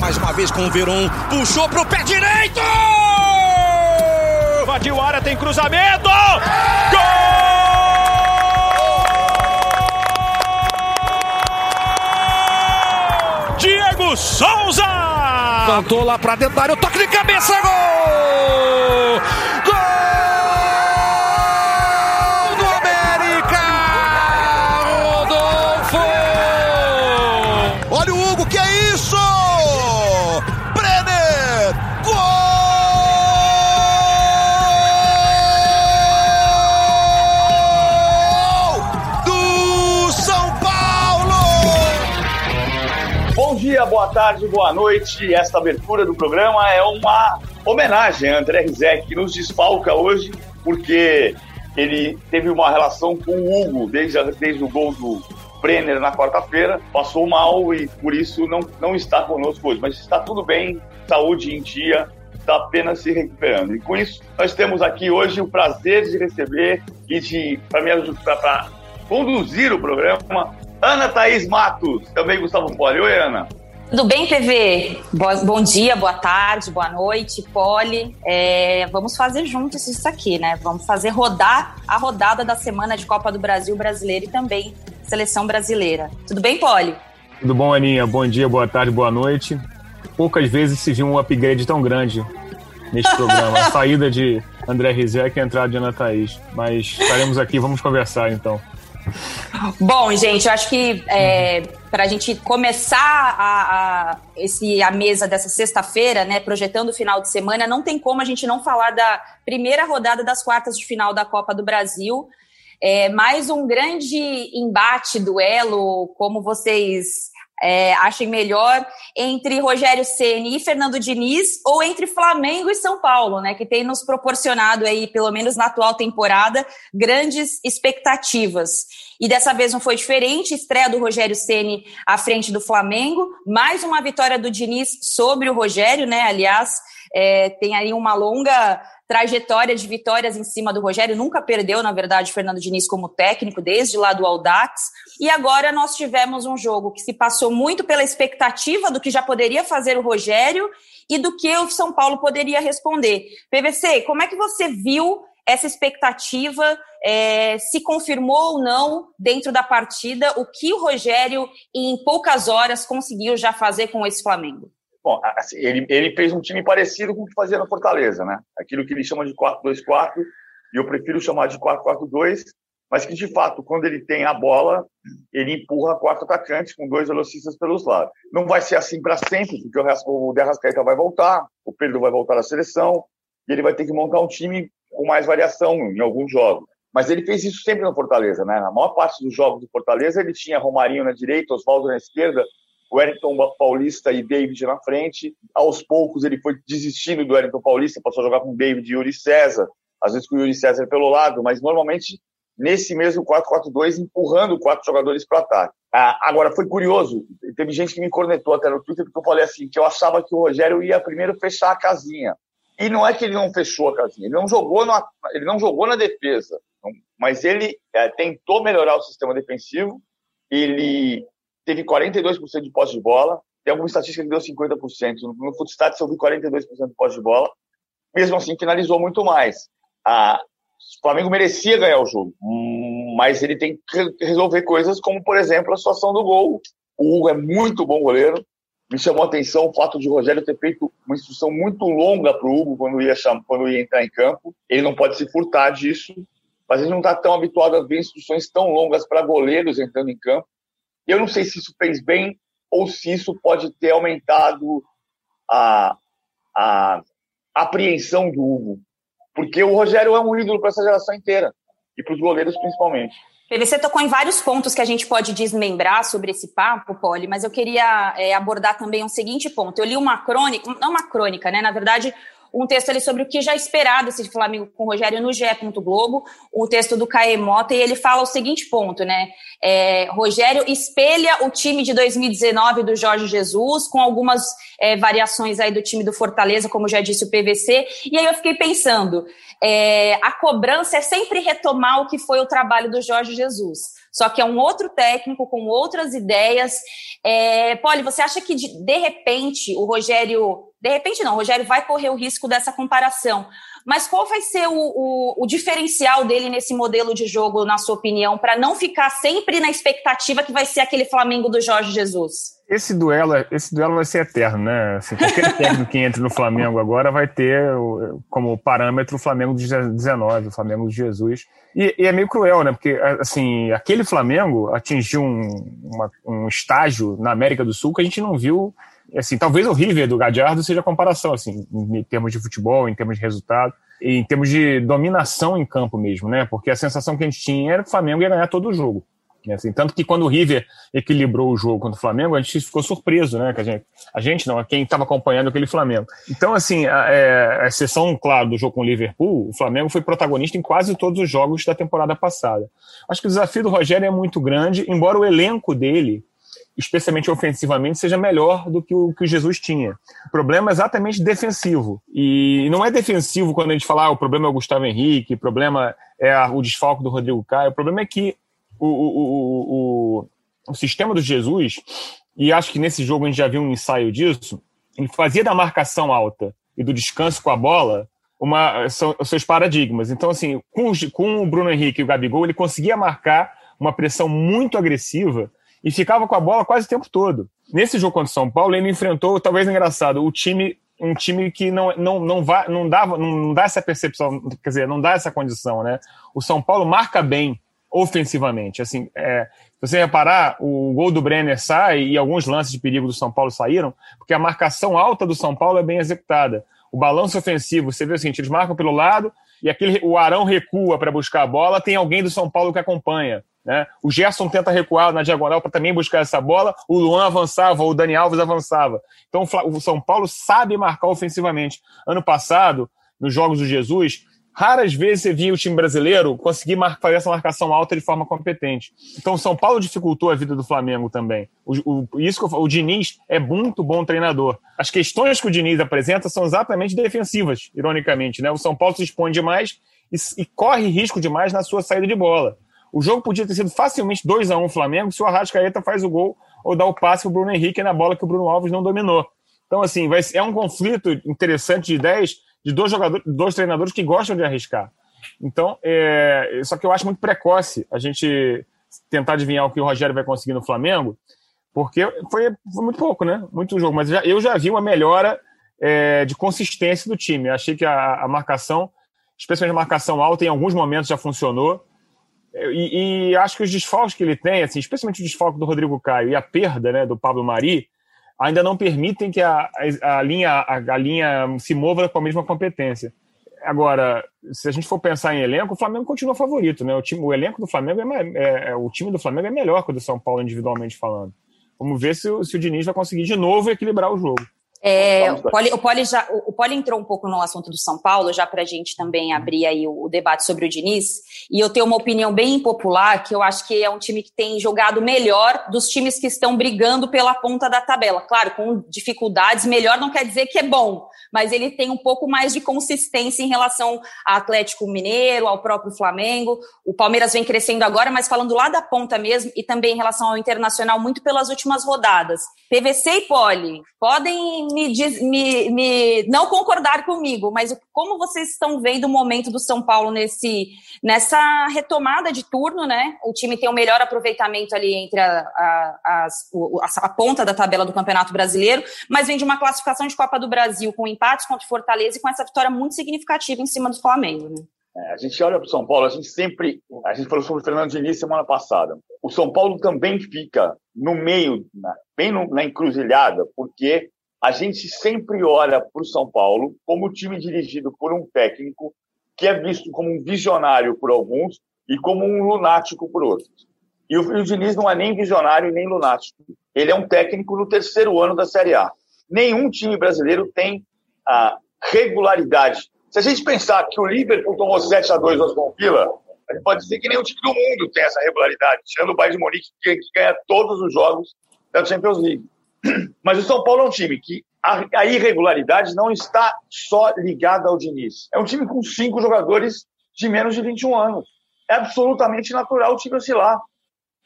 Mais uma vez com o Veron, puxou pro pé direito! Invadiu a área, tem cruzamento! Gol! Diego Souza! Cantou lá pra dentro da área, o toque de cabeça, gol! Boa tarde, boa noite. Esta abertura do programa é uma homenagem a André Rizek, que nos desfalca hoje, porque ele teve uma relação com o Hugo desde, desde o gol do Brenner na quarta-feira, passou mal e por isso não, não está conosco hoje. Mas está tudo bem, saúde em dia, está apenas se recuperando. E com isso, nós temos aqui hoje o prazer de receber e de, para me ajudar, para conduzir o programa, Ana Thaís Matos, também Gustavo Poli. Oi, Ana. Tudo bem, TV? Bo- Bom dia, boa tarde, boa noite, Poli. É, vamos fazer juntos isso aqui, né? Vamos fazer rodar a rodada da semana de Copa do Brasil brasileira e também seleção brasileira. Tudo bem, Poli? Tudo bom, Aninha? Bom dia, boa tarde, boa noite. Poucas vezes se viu um upgrade tão grande neste programa. A saída de André Rizek e a entrada de Ana Thaís. Mas estaremos aqui, vamos conversar então. Bom, gente, eu acho que é, para a gente começar a, a, esse, a mesa dessa sexta-feira, né, projetando o final de semana, não tem como a gente não falar da primeira rodada das quartas de final da Copa do Brasil. É, mais um grande embate, duelo, como vocês é, achem melhor, entre Rogério Ceni e Fernando Diniz, ou entre Flamengo e São Paulo, né, que tem nos proporcionado aí, pelo menos na atual temporada, grandes expectativas. E dessa vez não foi diferente, estreia do Rogério Ceni à frente do Flamengo, mais uma vitória do Diniz sobre o Rogério, né? Aliás, é, tem aí uma longa trajetória de vitórias em cima do Rogério, nunca perdeu, na verdade, Fernando Diniz como técnico, desde lá do Aldax. E agora nós tivemos um jogo que se passou muito pela expectativa do que já poderia fazer o Rogério e do que o São Paulo poderia responder. PVC, como é que você viu essa expectativa é, se confirmou ou não dentro da partida o que o Rogério, em poucas horas, conseguiu já fazer com esse Flamengo? Bom, assim, ele, ele fez um time parecido com o que fazia na Fortaleza, né? Aquilo que ele chama de 4-2-4, e eu prefiro chamar de 4-4-2, mas que, de fato, quando ele tem a bola, ele empurra quatro atacantes com dois velocistas pelos lados. Não vai ser assim para sempre, porque o Derrascaeta vai voltar, o Pedro vai voltar à seleção, e ele vai ter que montar um time com mais variação em alguns jogos. Mas ele fez isso sempre no Fortaleza, né? Na maior parte dos jogos do Fortaleza, ele tinha Romarinho na direita, Oswaldo na esquerda, Wellington Paulista e David na frente. Aos poucos ele foi desistindo do Wellington Paulista, passou a jogar com David e Yuri César, às vezes com o Yuri César pelo lado, mas normalmente nesse mesmo 4-4-2, empurrando quatro jogadores para ataque. Ah, agora, foi curioso, teve gente que me cornetou até no Twitter, porque eu falei assim, que eu achava que o Rogério ia primeiro fechar a casinha. E não é que ele não fechou a casinha, ele não jogou na, ele não jogou na defesa, mas ele é, tentou melhorar o sistema defensivo, ele teve 42% de posse de bola, tem alguma estatística que deu 50%, no, no Footstats eu vi 42% de posse de bola, mesmo assim finalizou muito mais. Ah, o Flamengo merecia ganhar o jogo, mas ele tem que resolver coisas como, por exemplo, a situação do gol. O Hugo é muito bom goleiro, me chamou a atenção o fato de o Rogério ter feito uma instrução muito longa para o Hugo quando ia, quando ia entrar em campo. Ele não pode se furtar disso, mas ele não está tão habituado a ver instruções tão longas para goleiros entrando em campo. Eu não sei se isso fez bem ou se isso pode ter aumentado a, a apreensão do Hugo. Porque o Rogério é um ídolo para essa geração inteira e para os goleiros principalmente. PVC tocou em vários pontos que a gente pode desmembrar sobre esse papo, Poli, mas eu queria é, abordar também um seguinte ponto. Eu li uma crônica, não uma crônica, né? Na verdade, um texto ali sobre o que já esperado esse Flamengo com o Rogério no GE. Globo, o texto do Caê Mota, e ele fala o seguinte ponto, né? É, Rogério espelha o time de 2019 do Jorge Jesus, com algumas é, variações aí do time do Fortaleza, como já disse o PVC, e aí eu fiquei pensando, é, a cobrança é sempre retomar o que foi o trabalho do Jorge Jesus. Só que é um outro técnico com outras ideias. É, Poli, você acha que de, de repente o Rogério. De repente não, o Rogério vai correr o risco dessa comparação. Mas qual vai ser o, o, o diferencial dele nesse modelo de jogo, na sua opinião, para não ficar sempre na expectativa que vai ser aquele Flamengo do Jorge Jesus? Esse duelo, esse duelo vai ser eterno, né? Assim, qualquer técnico que entre no Flamengo agora vai ter como parâmetro o Flamengo de 19, o Flamengo de Jesus. E, e é meio cruel, né? Porque, assim, aquele Flamengo atingiu um, uma, um estágio na América do Sul que a gente não viu assim, talvez o River do Gadiardo seja a comparação, assim, em termos de futebol, em termos de resultado, em termos de dominação em campo mesmo, né? Porque a sensação que a gente tinha era que o Flamengo ia ganhar todo o jogo. Assim, tanto que quando o River equilibrou o jogo contra o Flamengo, a gente ficou surpreso, né? Que a, gente, a gente não, quem estava acompanhando aquele Flamengo. Então, assim, a, é, a exceção, claro, do jogo com o Liverpool, o Flamengo foi protagonista em quase todos os jogos da temporada passada. Acho que o desafio do Rogério é muito grande, embora o elenco dele especialmente ofensivamente, seja melhor do que o que o Jesus tinha. O problema é exatamente defensivo. E não é defensivo quando a gente fala ah, o problema é o Gustavo Henrique, o problema é o desfalque do Rodrigo Caio. O problema é que o, o, o, o, sistema do Jesus, e acho que nesse jogo a gente já viu um ensaio disso, ele fazia da marcação alta e do descanso com a bola uma, são seus paradigmas. Então, assim, com, com o Bruno Henrique e o Gabigol, ele conseguia marcar uma pressão muito agressiva e ficava com a bola quase o tempo todo. Nesse jogo contra o São Paulo, ele enfrentou, talvez engraçado, o time um time que não, não, não, vai, não, dava, não dá essa percepção, quer dizer, não dá essa condição, né? O São Paulo marca bem ofensivamente. Assim, é, se você reparar, o gol do Brenner sai e alguns lances de perigo do São Paulo saíram, porque a marcação alta do São Paulo é bem executada. O balanço ofensivo, você vê o seguinte, eles marcam pelo lado e aquele, o Arão recua para buscar a bola, tem alguém do São Paulo que acompanha. Né? O Gerson tenta recuar na diagonal para também buscar essa bola, o Luan avançava, o Dani Alves avançava. Então o São Paulo sabe marcar ofensivamente. Ano passado, nos Jogos do Jesus, raras vezes você via o time brasileiro conseguir fazer essa marcação alta de forma competente. Então o São Paulo dificultou a vida do Flamengo também. O, o, isso que eu, o Diniz é muito bom treinador. As questões que o Diniz apresenta são exatamente defensivas, ironicamente. Né? O São Paulo se expõe demais e, e corre risco demais na sua saída de bola. O jogo podia ter sido facilmente 2 a 1 um Flamengo se o Arrascaeta faz o gol ou dá o passe para o Bruno Henrique na bola que o Bruno Alves não dominou. Então, assim, vai, é um conflito interessante de ideias de dois jogadores, dois treinadores que gostam de arriscar. Então, é, só que eu acho muito precoce a gente tentar adivinhar o que o Rogério vai conseguir no Flamengo, porque foi, foi muito pouco, né? Muito jogo. Mas já, eu já vi uma melhora é, de consistência do time. Eu achei que a, a marcação, especialmente a marcação alta, em alguns momentos já funcionou. E, e, acho que os desfalques que ele tem, assim, especialmente o desfalque do Rodrigo Caio e a perda né, do Pablo Mari, ainda não permitem que a, a, a linha, a, a, linha se mova com a mesma competência. Agora, se a gente for pensar em elenco, o Flamengo continua favorito, né? O, time, o elenco do Flamengo é, é, é, o time do Flamengo é melhor que o do São Paulo individualmente falando. Vamos ver se, se o Diniz vai conseguir de novo equilibrar o jogo. É, o, Poli, o, Poli já, o Poli entrou um pouco no assunto do São Paulo, já para a gente também abrir aí o, o, debate sobre o Diniz. E eu tenho uma opinião bem impopular, que eu acho que é um time que tem jogado melhor dos times que estão brigando pela ponta da tabela. Claro, com dificuldades, melhor não quer dizer que é bom, mas ele tem um pouco mais de consistência em relação ao Atlético Mineiro, ao próprio Flamengo. O Palmeiras vem crescendo agora, mas falando lá da ponta mesmo, e também em relação ao Internacional, muito pelas últimas rodadas. PVC e Poli podem me, diz, me, me não concordar comigo, mas como vocês estão vendo o momento do São Paulo nesse, nessa retomada de turno, né? O time tem o um melhor aproveitamento ali entre a, a, a, a, ponta da tabela do Campeonato Brasileiro, mas vem de uma classificação de Copa do Brasil com empates contra o Fortaleza e com essa vitória muito significativa em cima do Flamengo, né? É, a gente olha para o São Paulo, a gente sempre. A gente falou sobre o Fernando Diniz semana passada. O São Paulo também fica no meio, bem na encruzilhada, porque a gente sempre olha para o São Paulo como time dirigido por um técnico que é visto como um visionário por alguns e como um lunático por outros. E o, Diniz não é nem visionário nem lunático. Ele é um técnico no terceiro ano da Série A. Nenhum time brasileiro tem a regularidade. Se a gente pensar que o Liverpool tomou 7 a 2 no Aston Villa, a gente pode dizer que nenhum time do mundo tem essa regularidade, tirando o Bayern de Munique, que, que ganha todos os jogos da Champions League. Mas o São Paulo é um time que a, irregularidade não está só ligada ao Diniz. É um time com cinco jogadores de menos de 21 anos. É absolutamente natural o time oscilar.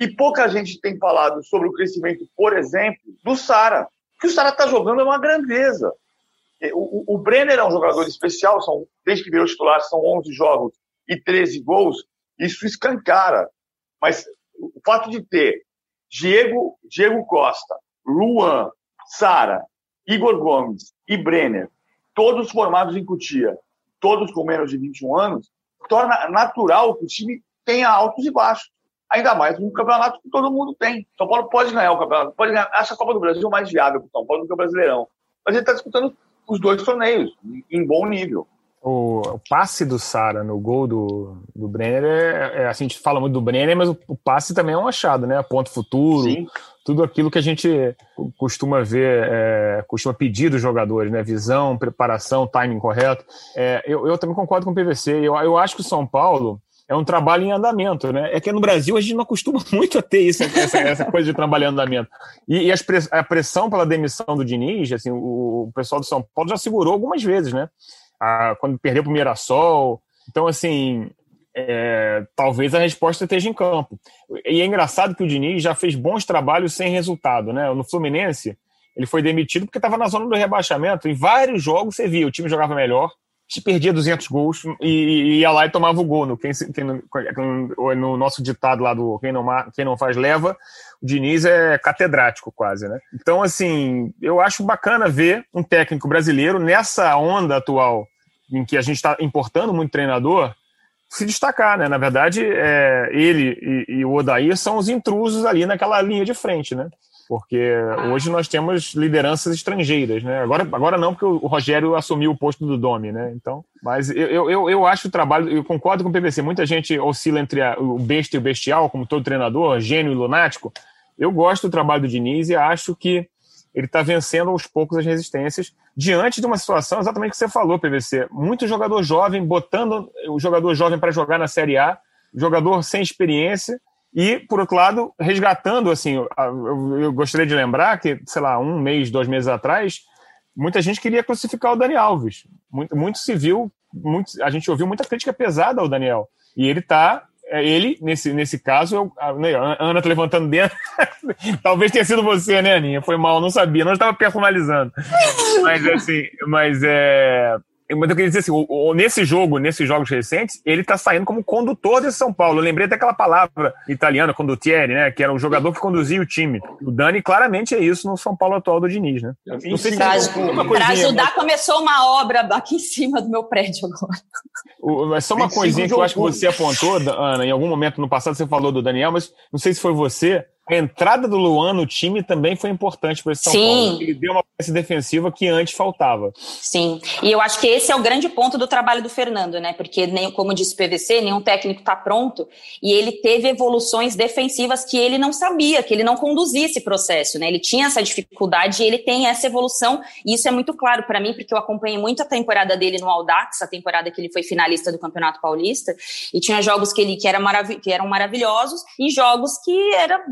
E pouca gente tem falado sobre o crescimento, por exemplo, do Sara. Que o Sara está jogando é uma grandeza. O, o, o, Brenner é um jogador especial, são, desde que virou titular, são 11 jogos e 13 gols. Isso escancara. Mas o fato de ter Diego, Diego Costa, Luan, Sara, Igor Gomes e Brenner, todos formados em Cutia, todos com menos de 21 anos, torna natural que o time tenha altos e baixos. Ainda mais um campeonato que todo mundo tem. São Paulo pode ganhar o campeonato, pode ganhar. Essa Copa do Brasil mais viável para o São Paulo do que o Brasileirão. Mas ele está disputando os dois torneios em bom nível. O, o, passe do Sara no gol do, do Brenner é, é, assim, a gente fala muito do Brenner, mas o, o, passe também é um achado, né? Ponto futuro, Sim. Tudo aquilo que a gente costuma ver, é, costuma pedir dos jogadores, né? Visão, preparação, timing correto. É, eu, eu também concordo com o PVC. Eu, eu acho que o São Paulo é um trabalho em andamento, né? É que no Brasil a gente não costuma muito a ter isso, essa, essa coisa de trabalho em andamento. E, e a pressão pela demissão do Diniz, assim, o, o pessoal do São Paulo já segurou algumas vezes, né? a, quando perdeu para o Mirassol. Então, assim, é, talvez a resposta esteja em campo. E é engraçado que o Diniz já fez bons trabalhos sem resultado, né? No Fluminense, ele foi demitido porque estava na zona do rebaixamento. Em vários jogos você via, o time jogava melhor, te perdia 200 gols e, ia lá e tomava o gol. No, quem, quem, no nosso ditado lá do quem não, quem não faz leva, o Diniz é catedrático quase, né? Então, assim, eu acho bacana ver um técnico brasileiro nessa onda atual em que a gente está importando muito treinador, se destacar, né? Na verdade, é, ele e, e, o Odair são os intrusos ali naquela linha de frente, né? Porque hoje nós temos lideranças estrangeiras, né? Agora, agora não, porque o Rogério assumiu o posto do Domi, né? Então, mas eu, eu, eu acho o trabalho, eu concordo com o PVC, muita gente oscila entre a, o besta e o bestial, como todo treinador, gênio e lunático. Eu gosto do trabalho do Diniz e acho que ele está vencendo aos poucos as resistências diante de uma situação exatamente que você falou, PVC. Muito jogador jovem, botando o jogador jovem para jogar na Série A, jogador sem experiência, e, por outro lado, resgatando, assim, eu, gostaria de lembrar que, sei lá, um mês, dois meses atrás, muita gente queria crucificar o Dani Alves. Muito, muito muito, a gente ouviu muita crítica pesada ao Daniel. E ele está ele, nesse, nesse caso, eu, a Ana tá levantando dentro. Talvez tenha sido você, né, Aninha? Foi mal, não sabia, não estava personalizando. mas assim, mas é. Mas eu queria dizer assim, o, o, nesse jogo, nesses jogos recentes, ele está saindo como condutor de São Paulo. Eu lembrei até aquela palavra italiana, condottieri, né? Que era o jogador que conduzia o time. O Dani claramente é isso no São Paulo atual do Diniz, né? Não sei se para ajudar, começou uma obra aqui em cima do meu prédio agora. O, só uma coisinha que eu acho que você apontou, Ana, em algum momento no passado você falou do Daniel, mas não sei se foi você. A entrada do Luan no time também foi importante para esse São Sim. Paulo. Ele deu uma peça defensiva que antes faltava. Sim, e eu acho que esse é o grande ponto do trabalho do Fernando, né? Porque, nem, como disse o PVC, nenhum técnico está pronto e ele teve evoluções defensivas que ele não sabia, que ele não conduzia esse processo, né? Ele tinha essa dificuldade e ele tem essa evolução, e isso é muito claro para mim, porque eu acompanhei muito a temporada dele no Audax, a temporada que ele foi finalista do Campeonato Paulista, e tinha jogos que ele que, era marav que eram maravilhosos e jogos que era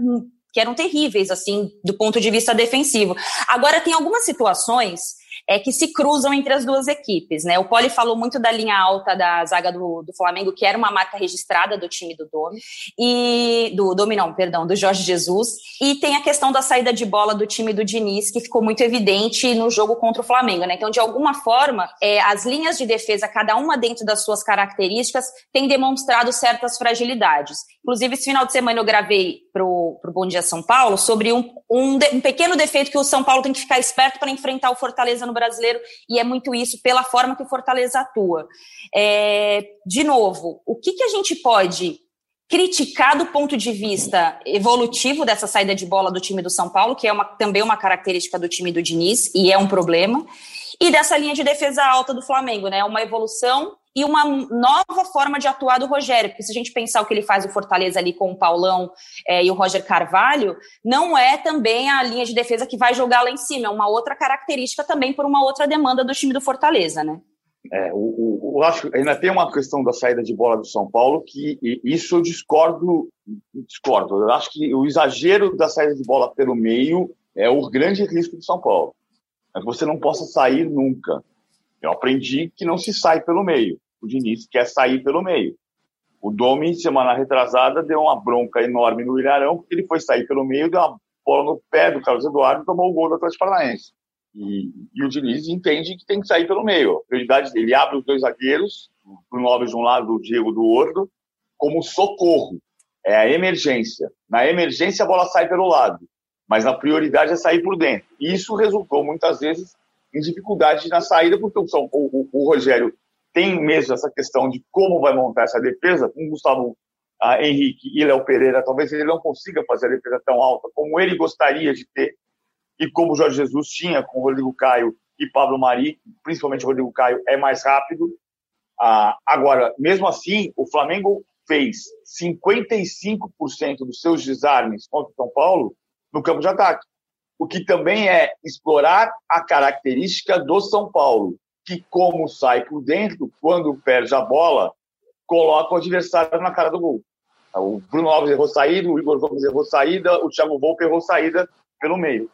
que eram terríveis, assim, do ponto de vista defensivo. Agora, tem algumas situações é, que se cruzam entre as duas equipes, né? O Poli falou muito da linha alta da zaga do, do Flamengo, que era uma marca registrada do time do Domi, e do Domi não, perdão, do Jorge Jesus, e tem a questão da saída de bola do time do Diniz, que ficou muito evidente no jogo contra o Flamengo, né? Então, de alguma forma, é, as linhas de defesa, cada uma dentro das suas características, tem demonstrado certas fragilidades. Inclusive, esse final de semana eu gravei para o Bom Dia São Paulo sobre um, um, um pequeno defeito que o São Paulo tem que ficar esperto para enfrentar o Fortaleza no brasileiro, e é muito isso pela forma que o Fortaleza atua. É, de novo, o que, que a gente pode criticar do ponto de vista evolutivo dessa saída de bola do time do São Paulo, que é uma, também uma característica do time do Diniz, e é um problema, e dessa linha de defesa alta do Flamengo, né? Uma evolução e uma nova forma de atuar do Rogério, porque se a gente pensar o que ele faz o Fortaleza ali com o Paulão é, e o Roger Carvalho, não é também a linha de defesa que vai jogar lá em cima, é uma outra característica também por uma outra demanda do time do Fortaleza, né? É, o, o, eu acho que ainda tem uma questão da saída de bola do São Paulo que isso eu discordo, discordo. Eu acho que o exagero da saída de bola pelo meio é o grande risco do São Paulo. mas você não possa sair nunca. Eu aprendi que não se sai pelo meio. O Diniz quer sair pelo meio. O Domi, semana retrasada, deu uma bronca enorme no Ilharão, porque ele foi sair pelo meio, deu uma bola no pé do Carlos Eduardo e tomou o gol do Atlético Paranaense. E, e, o Diniz entende que tem que sair pelo meio. A prioridade dele abre os dois zagueiros, o Noves de um lado, o Diego do outro, como socorro. É a emergência. Na emergência, a bola sai pelo lado, mas a prioridade é sair por dentro. E isso resultou, muitas vezes, em dificuldade na saída, porque o, o, o Rogério tem mesmo essa questão de como vai montar essa defesa, com Gustavo ah, Henrique e Léo Pereira, talvez ele não consiga fazer a defesa tão alta como ele gostaria de ter, e como o Jorge Jesus tinha com o Rodrigo Caio e Pablo Mari, principalmente o Rodrigo Caio, é mais rápido. Ah, agora, mesmo assim, o Flamengo fez 55% dos seus desarmes contra o São Paulo no campo de ataque, o que também é explorar a característica do São Paulo, que, como sai por dentro, quando perde a bola, coloca o adversário na cara do gol. O Bruno Alves errou saída, o Igor Gomes errou saída, o Thiago Volpe errou saída pelo meio.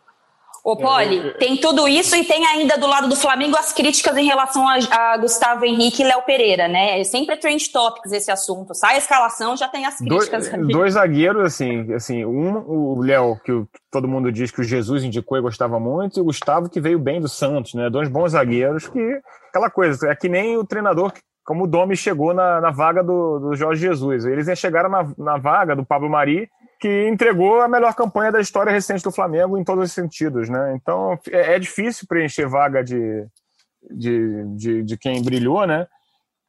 Ô, Poli, tem tudo isso e tem ainda do lado do Flamengo as críticas em relação a, a Gustavo Henrique e Léo Pereira, né? É sempre é trend topics esse assunto. Sai a escalação, já tem as críticas. Dois, dois zagueiros, assim, assim, um, o Léo, que todo mundo diz que o Jesus indicou e gostava muito, e o Gustavo, que veio bem do Santos, né? Dois bons zagueiros que, aquela coisa, é que nem o treinador como o Domi chegou na, na vaga do, do Jorge Jesus. Eles chegaram na, na vaga do Pablo Mari que entregou a melhor campanha da história recente do Flamengo em todos os sentidos, né? Então é, é difícil preencher vaga de, de, de, de, quem brilhou, né?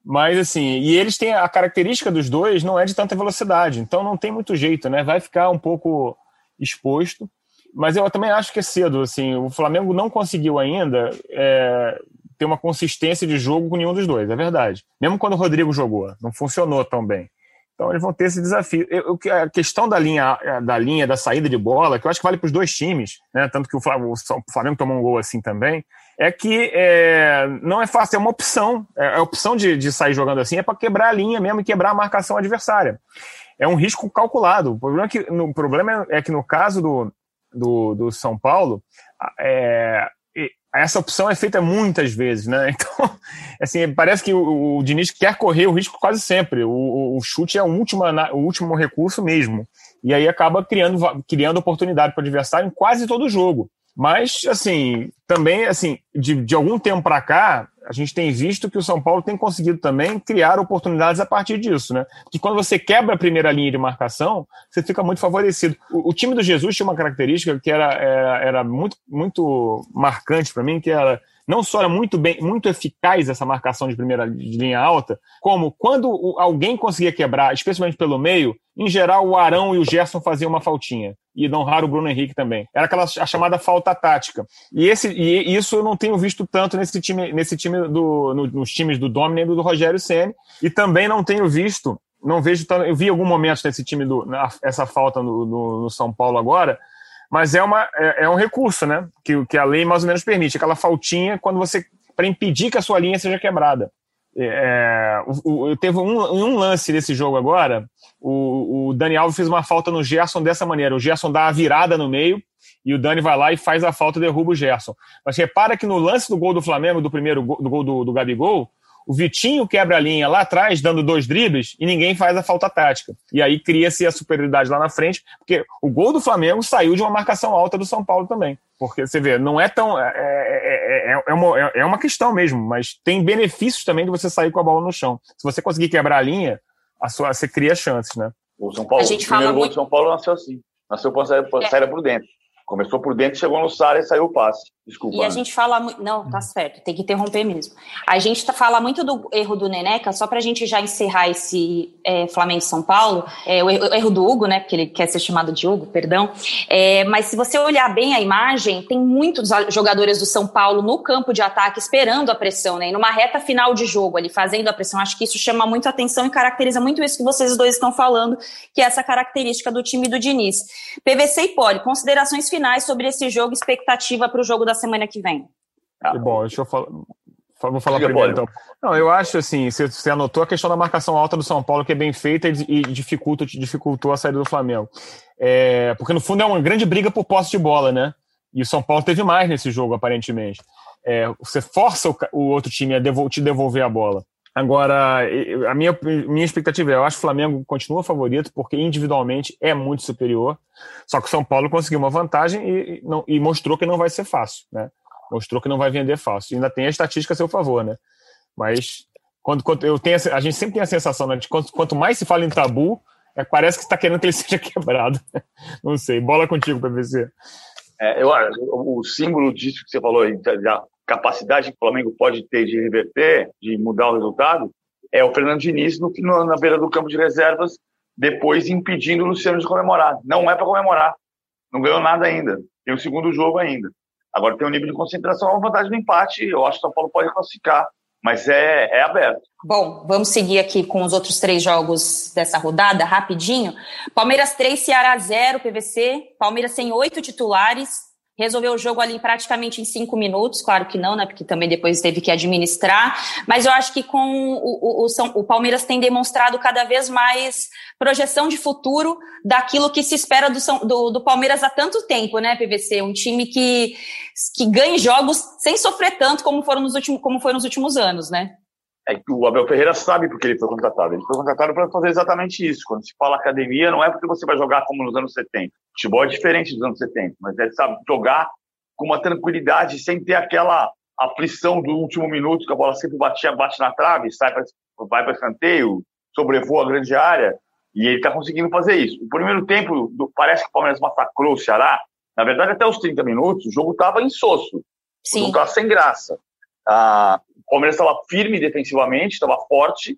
Mas assim, e eles têm a característica dos dois não é de tanta velocidade, então não tem muito jeito, né? Vai ficar um pouco exposto. Mas eu também acho que é cedo, assim, o Flamengo não conseguiu ainda é, ter uma consistência de jogo com nenhum dos dois, é verdade. Mesmo quando o Rodrigo jogou, não funcionou tão bem. Então eles vão ter esse desafio. Eu, a questão da linha, da linha, da saída de bola, que eu acho que vale para os dois times, né? tanto que o Flamengo, tomou um gol assim também, é que é, não é fácil, é uma opção. É, a opção de, de sair jogando assim é para quebrar a linha mesmo e quebrar a marcação adversária. É um risco calculado. O problema é que no, problema é que no caso do, do, do São Paulo, é, essa opção é feita muitas vezes, né? Então, assim, parece que o, o Diniz quer correr o risco quase sempre. O, o chute é o último, o último recurso mesmo. E aí acaba criando, criando oportunidade para o adversário em quase todo o jogo. Mas, assim, também, assim, de, de algum tempo para cá, a gente tem visto que o São Paulo tem conseguido também criar oportunidades a partir disso, né? Que quando você quebra a primeira linha de marcação, você fica muito favorecido. O, o time do Jesus tinha uma característica que era, era, era muito, muito marcante para mim, que era não só era muito bem, muito eficaz essa marcação de primeira de linha alta, como quando alguém conseguia quebrar, especialmente pelo meio, em geral o Arão e o Gerson faziam uma faltinha. E não raro o Bruno Henrique também. Era aquela a chamada falta tática. E, esse, e isso eu não tenho visto tanto nesse time, nesse time do, no, nos times do Domini e do, Rogério Ceni E também não tenho visto, não vejo Eu vi algum momento nesse time do, essa falta no, no, no São Paulo agora, mas é, uma, é, é, um recurso, né? Que, que a lei mais ou menos permite, aquela faltinha quando você para impedir que a sua linha seja quebrada. É, o, o, teve um, um, lance desse jogo agora. O, o Dani Alves fez uma falta no Gerson dessa maneira. O Gerson dá a virada no meio e o Dani vai lá e faz a falta e derruba o Gerson. Mas repara que no lance do gol do Flamengo, do primeiro gol, do gol do, do Gabigol, o Vitinho quebra a linha lá atrás, dando dois dribles, e ninguém faz a falta tática. E aí cria-se a superioridade lá na frente, porque o gol do Flamengo saiu de uma marcação alta do São Paulo também. Porque você vê, não é tão. É, é, é, é, uma, é uma questão mesmo, mas tem benefícios também de você sair com a bola no chão. Se você conseguir quebrar a linha, a sua, você cria chances, né? O São Paulo, a gente o primeiro gol muito... do São Paulo nasceu assim. Nasceu por sair, é. por dentro. Começou por dentro, chegou no Sara e saiu o passe. Desculpa. E a gente fala muito. Não, tá certo, tem que interromper mesmo. A gente tá, fala muito do erro do Neneca, só para a gente já encerrar esse é, Flamengo São Paulo, é, o, erro, do Hugo, né? Porque ele quer ser chamado de Hugo, perdão. É, mas se você olhar bem a imagem, tem muitos jogadores do São Paulo no campo de ataque esperando a pressão, né? E numa reta final de jogo ali, fazendo a pressão. Acho que isso chama muito atenção e caracteriza muito isso que vocês dois estão falando, que é essa característica do time do Diniz. PVC e Poli, considerações finais finais sobre esse jogo, expectativa para o jogo da semana que vem. Ah, bom, deixa eu falar. Vou falar primeiro, então. Não, eu acho assim, você, você anotou a questão da marcação alta do São Paulo, que é bem feita e dificulta, dificultou a saída do Flamengo. É, porque no fundo é uma grande briga por posse de bola, né? E o São Paulo teve mais nesse jogo, aparentemente. É, você força o, o outro time a devol te devolver a bola. Agora, a minha, minha expectativa é, eu acho que o Flamengo continua favorito, porque individualmente é muito superior. Só que o São Paulo conseguiu uma vantagem e, não, e mostrou que não vai ser fácil, né? Mostrou que não vai vender fácil. Ainda tem a estatística a seu favor, né? Mas quando, quando eu tenho, a gente sempre tem a sensação, né, de quanto, quanto mais se fala em tabu, é, parece que está querendo que ele seja quebrado. não sei. Bola contigo, PVC. É, eu, o símbolo disso que você falou, da capacidade que o Flamengo pode ter de reverter, de mudar o resultado, é o Fernando Diniz no, no, na beira do campo de reservas, depois impedindo o Luciano de comemorar. Não é para comemorar. Não ganhou nada ainda. Tem o segundo jogo ainda. Agora tem um nível de concentração, uma vantagem do empate. Eu acho que o São Paulo pode classificar, mas é, é aberto. Bom, vamos seguir aqui com os outros três jogos dessa rodada, rapidinho. Palmeiras 3, Ceará 0, PVC. Palmeiras sem oito titulares, resolveu o jogo ali praticamente em cinco minutos, claro que não, né? Porque também depois teve que administrar. Mas eu acho que com o, o, São, o Palmeiras tem demonstrado cada vez mais projeção de futuro daquilo que se espera do, do, do, Palmeiras há tanto tempo, né, PVC? Um time que, que ganha jogos sem sofrer tanto como foram nos últimos, como foi nos últimos anos, né? É que o Abel Ferreira sabe porque ele foi contratado. Ele foi contratado para fazer exatamente isso. Quando se fala academia, não é porque você vai jogar como nos anos 70. Futebol é diferente dos anos 70, mas é sabe, jogar com uma tranquilidade, sem ter aquela aflição do último minuto, que a bola sempre batia, bate na trave, sai pra, vai para escanteio, sobrevoa a grande área, e ele está conseguindo fazer isso. O primeiro tempo, do, parece que o Palmeiras massacrou o Ceará. Na verdade, até os 30 minutos, o jogo estava insosso. Sim. O jogo estava sem graça. Ah, o Palmeiras estava firme defensivamente, estava forte,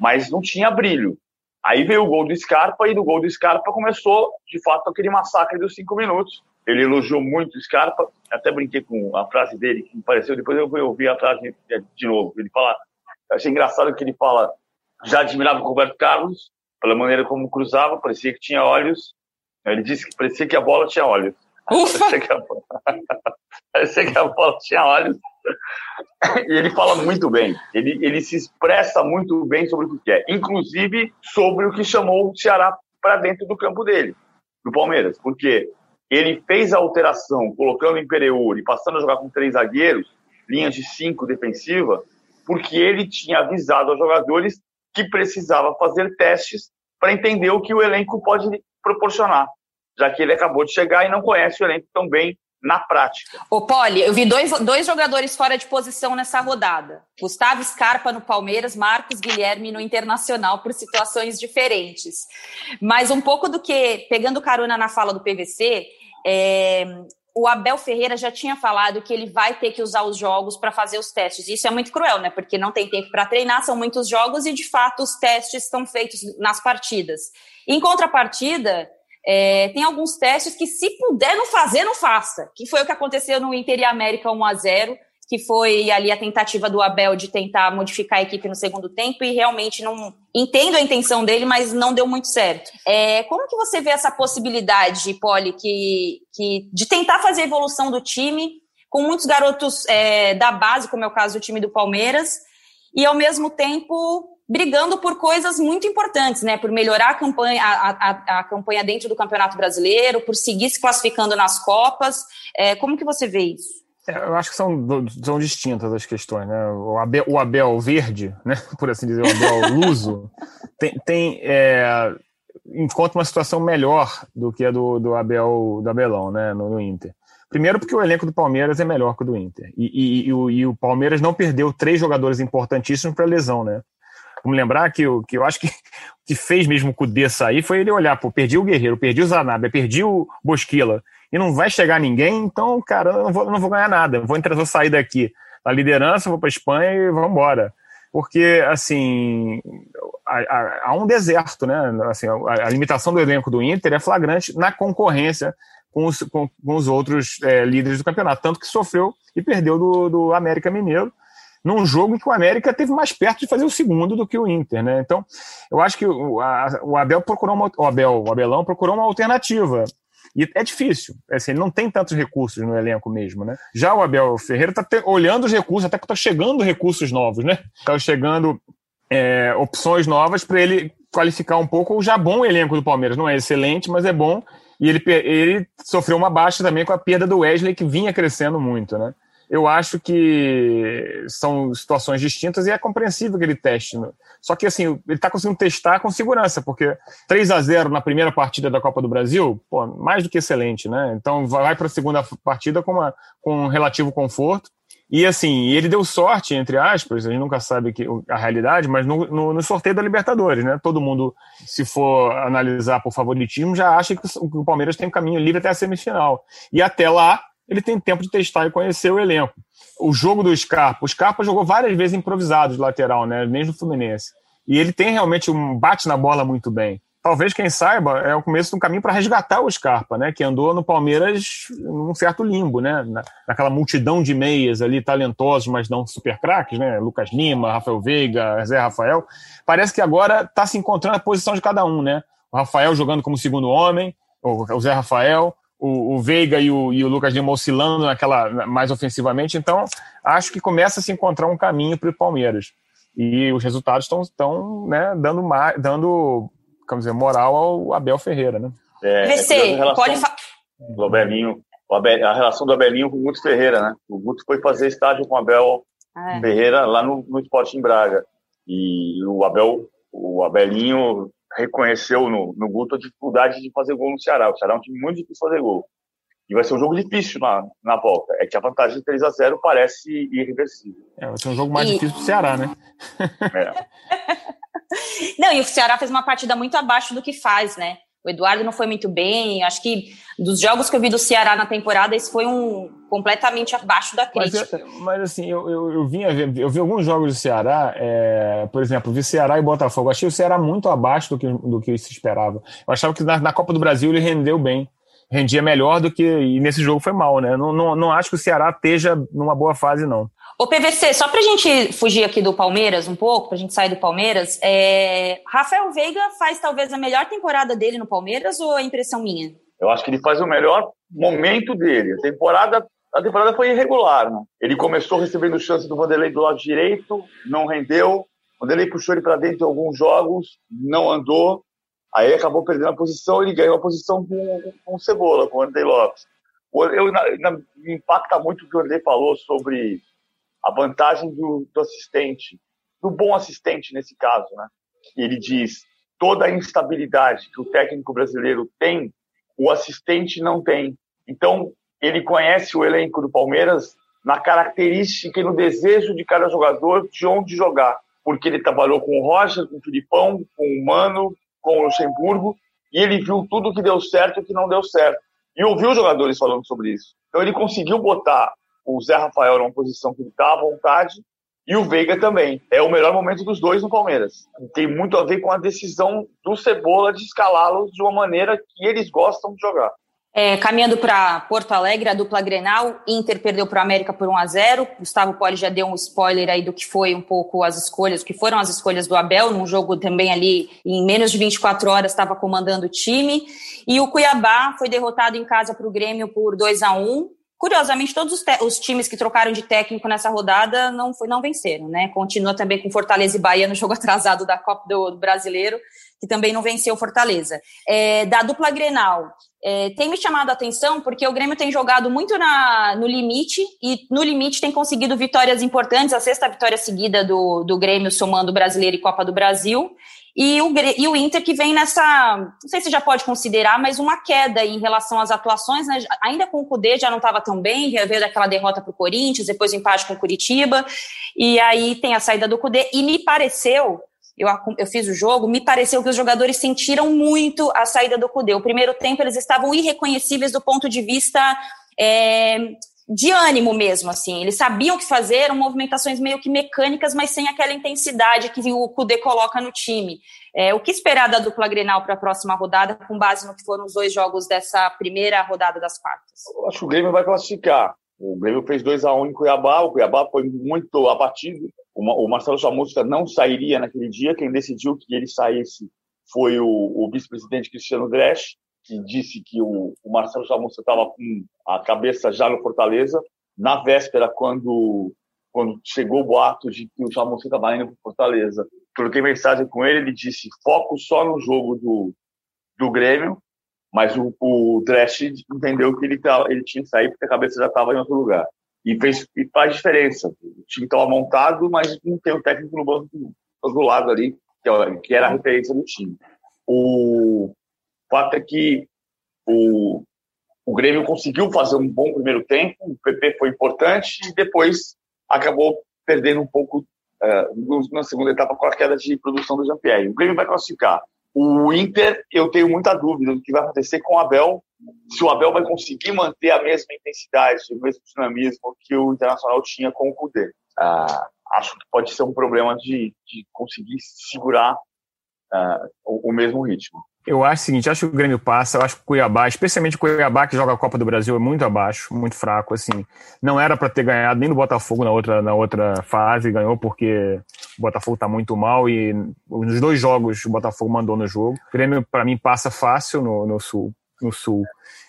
mas não tinha brilho. Aí veio o gol do Scarpa e do gol do Scarpa começou, de fato, aquele massacre dos cinco minutos. Ele elogiou muito o Scarpa, até brinquei com a frase dele que me pareceu, depois eu ouvi a frase de novo. Ele fala, achei engraçado que ele fala, já admirava o Roberto Carlos, pela maneira como cruzava, parecia que tinha olhos. Ele disse que parecia que a bola tinha olhos. Parecia que a bola, parecia que a bola tinha olhos. E ele fala muito bem, ele, ele se expressa muito bem sobre o que quer, inclusive sobre o que chamou o Ceará para dentro do campo dele, do Palmeiras, porque ele fez a alteração colocando Imperiur e passando a jogar com três zagueiros, linhas de cinco defensiva, porque ele tinha avisado aos jogadores que precisava fazer testes para entender o que o elenco pode proporcionar, já que ele acabou de chegar e não conhece o elenco tão bem na prática. Ô, Poli, eu vi dois, dois jogadores fora de posição nessa rodada. Gustavo Scarpa no Palmeiras, Marcos Guilherme no Internacional, por situações diferentes. Mas um pouco do que, pegando carona na fala do PVC, é, o Abel Ferreira já tinha falado que ele vai ter que usar os jogos para fazer os testes. Isso é muito cruel, né? Porque não tem tempo para treinar, são muitos jogos e, de fato, os testes estão feitos nas partidas. Em contrapartida, é, tem alguns testes que, se puder não fazer, não faça. Que foi o que aconteceu no Inter e América 1 a 0 que foi ali a tentativa do Abel de tentar modificar a equipe no segundo tempo e realmente não entendo a intenção dele, mas não deu muito certo. É, como que você vê essa possibilidade, Poli, que, que de tentar fazer a evolução do time com muitos garotos é, da base, como é o caso do time do Palmeiras, e ao mesmo tempo brigando por coisas muito importantes, né? Por melhorar a campanha, a, a, a campanha dentro do Campeonato Brasileiro, por seguir se classificando nas Copas. É, como que você vê isso? É, eu acho que são, são distintas as questões, né? O Abel, o Abel verde, né? Por assim dizer, o Abel luso, tem, tem é, encontra uma situação melhor do que a do, do Abel do Abelão, né? No, no Inter. Primeiro porque o elenco do Palmeiras é melhor que o do Inter. E, e, e, o, e o Palmeiras não perdeu três jogadores importantíssimos para lesão, né? Vamos lembrar que, que eu acho que que fez mesmo o Cudê sair foi ele olhar, pô, perdi o Guerreiro, perdi o Zanabia, perdi o Bosquila, e não vai chegar ninguém, então, cara, eu não vou, não vou ganhar nada. Vou, entrar, vou sair daqui da liderança, vou para Espanha e vamos embora. Porque, assim, há, há, um deserto, né? Assim, a, a, limitação do elenco do Inter é flagrante na concorrência com os, com, com os outros é, líderes do campeonato, tanto que sofreu e perdeu do, do América Mineiro num jogo em que o América teve mais perto de fazer o segundo do que o Inter, né? Então, eu acho que o, a, o Abel procurou uma, o Abel, o Abelão procurou uma alternativa. E é difícil, assim, ele não tem tantos recursos no elenco mesmo, né? Já o Abel Ferreira está olhando os recursos, até que está chegando recursos novos, né? Está chegando é, opções novas para ele qualificar um pouco o já bom elenco do Palmeiras. Não é excelente, mas é bom E ele, ele sofreu uma baixa também com a perda do Wesley, que vinha crescendo muito, né? Eu acho que são situações distintas e é compreensível que ele teste. Né? Só que, assim, ele está conseguindo testar com segurança, porque 3 a 0 na primeira partida da Copa do Brasil, pô, mais do que excelente, né? Então vai para a segunda partida com, uma, com um relativo conforto. E assim, ele deu sorte, entre aspas, a gente nunca sabe que, a realidade, mas no, no, no, sorteio da Libertadores, né? Todo mundo, se for analisar por favoritismo, já acha que o, que o Palmeiras tem um caminho livre até a semifinal. E até lá, ele tem tempo de testar e conhecer o elenco. O jogo do Scarpa, o Scarpa jogou várias vezes improvisado de lateral, né? Mesmo no Fluminense. E ele tem realmente um bate na bola muito bem talvez quem saiba é o começo de um caminho para resgatar o Scarpa, né? Que andou no Palmeiras num certo limbo, né? Na, naquela multidão de meias ali talentosos, mas não super craques, né? Lucas Lima, Rafael Veiga, Zé Rafael. Parece que agora está se encontrando a posição de cada um, né? O Rafael jogando como segundo homem, o, Zé Rafael, o, o Veiga e o, e o, Lucas Lima oscilando naquela mais ofensivamente. Então, acho que começa a se encontrar um caminho para o Palmeiras. E os resultados estão né, dando, dando vamos dizer, moral ao Abel Ferreira, né? É, VC, é pode falar. Do Abelinho, Abel, a relação do Abelinho com o Guto Ferreira, né? O Guto foi fazer estádio com o Abel ah, é. Ferreira lá no, no Esporte em Braga. E o Abel, o Abelinho reconheceu no, no Guto a dificuldade de fazer gol no Ceará. O Ceará é um time muito difícil de fazer gol. E vai ser um jogo difícil na, na volta. É que a vantagem de 3 a 0 parece irreversível. É, vai ser um jogo mais e... difícil pro Ceará, né? É. Não, e o Ceará fez uma partida muito abaixo do que faz, né? O Eduardo não foi muito bem. Acho que dos jogos que eu vi do Ceará na temporada, esse foi um completamente abaixo da crítica. Mas, mas assim, eu, eu, eu, vinha, eu vi alguns jogos do Ceará, é, por exemplo, vi Ceará e Botafogo. Achei o Ceará muito abaixo do que, do que se esperava. Eu achava que na, na Copa do Brasil ele rendeu bem rendia melhor do que. E nesse jogo foi mal, né? Não, não, não acho que o Ceará esteja numa boa fase, não. O PVC, só para a gente fugir aqui do Palmeiras um pouco, para a gente sair do Palmeiras, é... Rafael Veiga faz talvez a melhor temporada dele no Palmeiras ou é impressão minha? Eu acho que ele faz o melhor momento dele. A temporada, a temporada foi irregular, né? Ele começou recebendo chance do Vanderlei do lado direito, não rendeu. O Vanderlei puxou ele para dentro em alguns jogos, não andou. Aí acabou perdendo a posição, ele ganhou a posição com, com o Cebola, com o Andrei Lopes. Eu, na, me impacta muito o que o Andrei falou sobre a vantagem do, do assistente, do bom assistente nesse caso, né? Ele diz toda a instabilidade que o técnico brasileiro tem, o assistente não tem. Então, ele conhece o elenco do Palmeiras na característica e no desejo de cada jogador de onde jogar. Porque ele trabalhou com o Rocha, com o Filipão, com o Mano, com o Luxemburgo, e ele viu tudo que deu certo e que não deu certo. E ouviu os jogadores falando sobre isso. Então ele conseguiu botar o Zé Rafael numa posição que ele está à vontade e o Veiga também. É o melhor momento dos dois no Palmeiras. Tem muito a ver com a decisão do Cebola de escalá-los de uma maneira que eles gostam de jogar. É, caminhando para Porto Alegre, a dupla Grenal, Inter perdeu para o América por 1 a 0 Gustavo Poli já deu um spoiler aí do que foi um pouco as escolhas, que foram as escolhas do Abel, num jogo também ali em menos de 24 horas estava comandando o time. E o Cuiabá foi derrotado em casa para o Grêmio por 2 a 1 Curiosamente, todos os, os, times que trocaram de técnico nessa rodada não, foi, não venceram, né? Continua também com Fortaleza e Bahia no jogo atrasado da Copa do, do Brasileiro, que também não venceu Fortaleza. É, da dupla Grenal, é, tem me chamado a atenção porque o Grêmio tem jogado muito na, no limite e no limite tem conseguido vitórias importantes, a sexta vitória seguida do, do Grêmio somando Brasileiro e Copa do Brasil. E o, e o Inter que vem nessa, não sei se já pode considerar, mas uma queda em relação às atuações, né? ainda com o Cudê já não estava tão bem, veio daquela derrota para o Corinthians, depois o empate com o Curitiba, e aí tem a saída do Cudê, e me pareceu, eu, eu fiz o jogo, me pareceu que os jogadores sentiram muito a saída do Cudê. O primeiro tempo eles estavam irreconhecíveis do ponto de vista é, de ânimo mesmo, assim. Eles sabiam o que fazer, eram movimentações meio que mecânicas, mas sem aquela intensidade que o Kudê coloca no time. É, o que esperar da dupla Grenal para a próxima rodada, com base no que foram os dois jogos dessa primeira rodada das quartas? Eu acho que o Grêmio vai classificar. O Grêmio fez 2 a 1 um em Cuiabá, o Cuiabá foi muito abatido. O Marcelo Chamusca não sairia naquele dia, quem decidiu que ele saísse foi o, o vice-presidente Cristiano Dresch que disse que o, o Marcelo Chamusca estava com a cabeça já no Fortaleza. Na véspera, quando, quando chegou o boato de que o Chamusca estava indo para Fortaleza, troquei mensagem com ele, ele disse foco só no jogo do, do Grêmio, Mas o, o entendeu que ele, ele tinha que sair porque a cabeça já estava em outro lugar. E, fez, e faz diferença. O time estava montado, mas não tem o técnico no banco do lado ali, que, é que era a referência do time. O fato é que o, o Grêmio conseguiu fazer um bom primeiro tempo, o PP foi importante e depois acabou perdendo um pouco uh, na segunda etapa com a queda de produção do Jean-Pierre. O Grêmio vai classificar. O Inter, eu tenho muita dúvida do que vai acontecer com o Abel, se o Abel vai conseguir manter a mesma intensidade, o mesmo dinamismo que o Internacional tinha com o Cudê. Uh, acho que pode ser um problema de, de conseguir segurar uh, o, o mesmo ritmo. Eu acho o seguinte, acho que o Grêmio passa, eu acho que o Cuiabá, especialmente o Cuiabá que joga a Copa do Brasil, é muito abaixo, muito fraco, assim. Não era para ter ganhado nem do Botafogo na outra, na outra fase, ganhou porque o Botafogo está muito mal e nos dois jogos o Botafogo mandou no jogo. O Grêmio, para mim, passa fácil no, no Sul. No sul.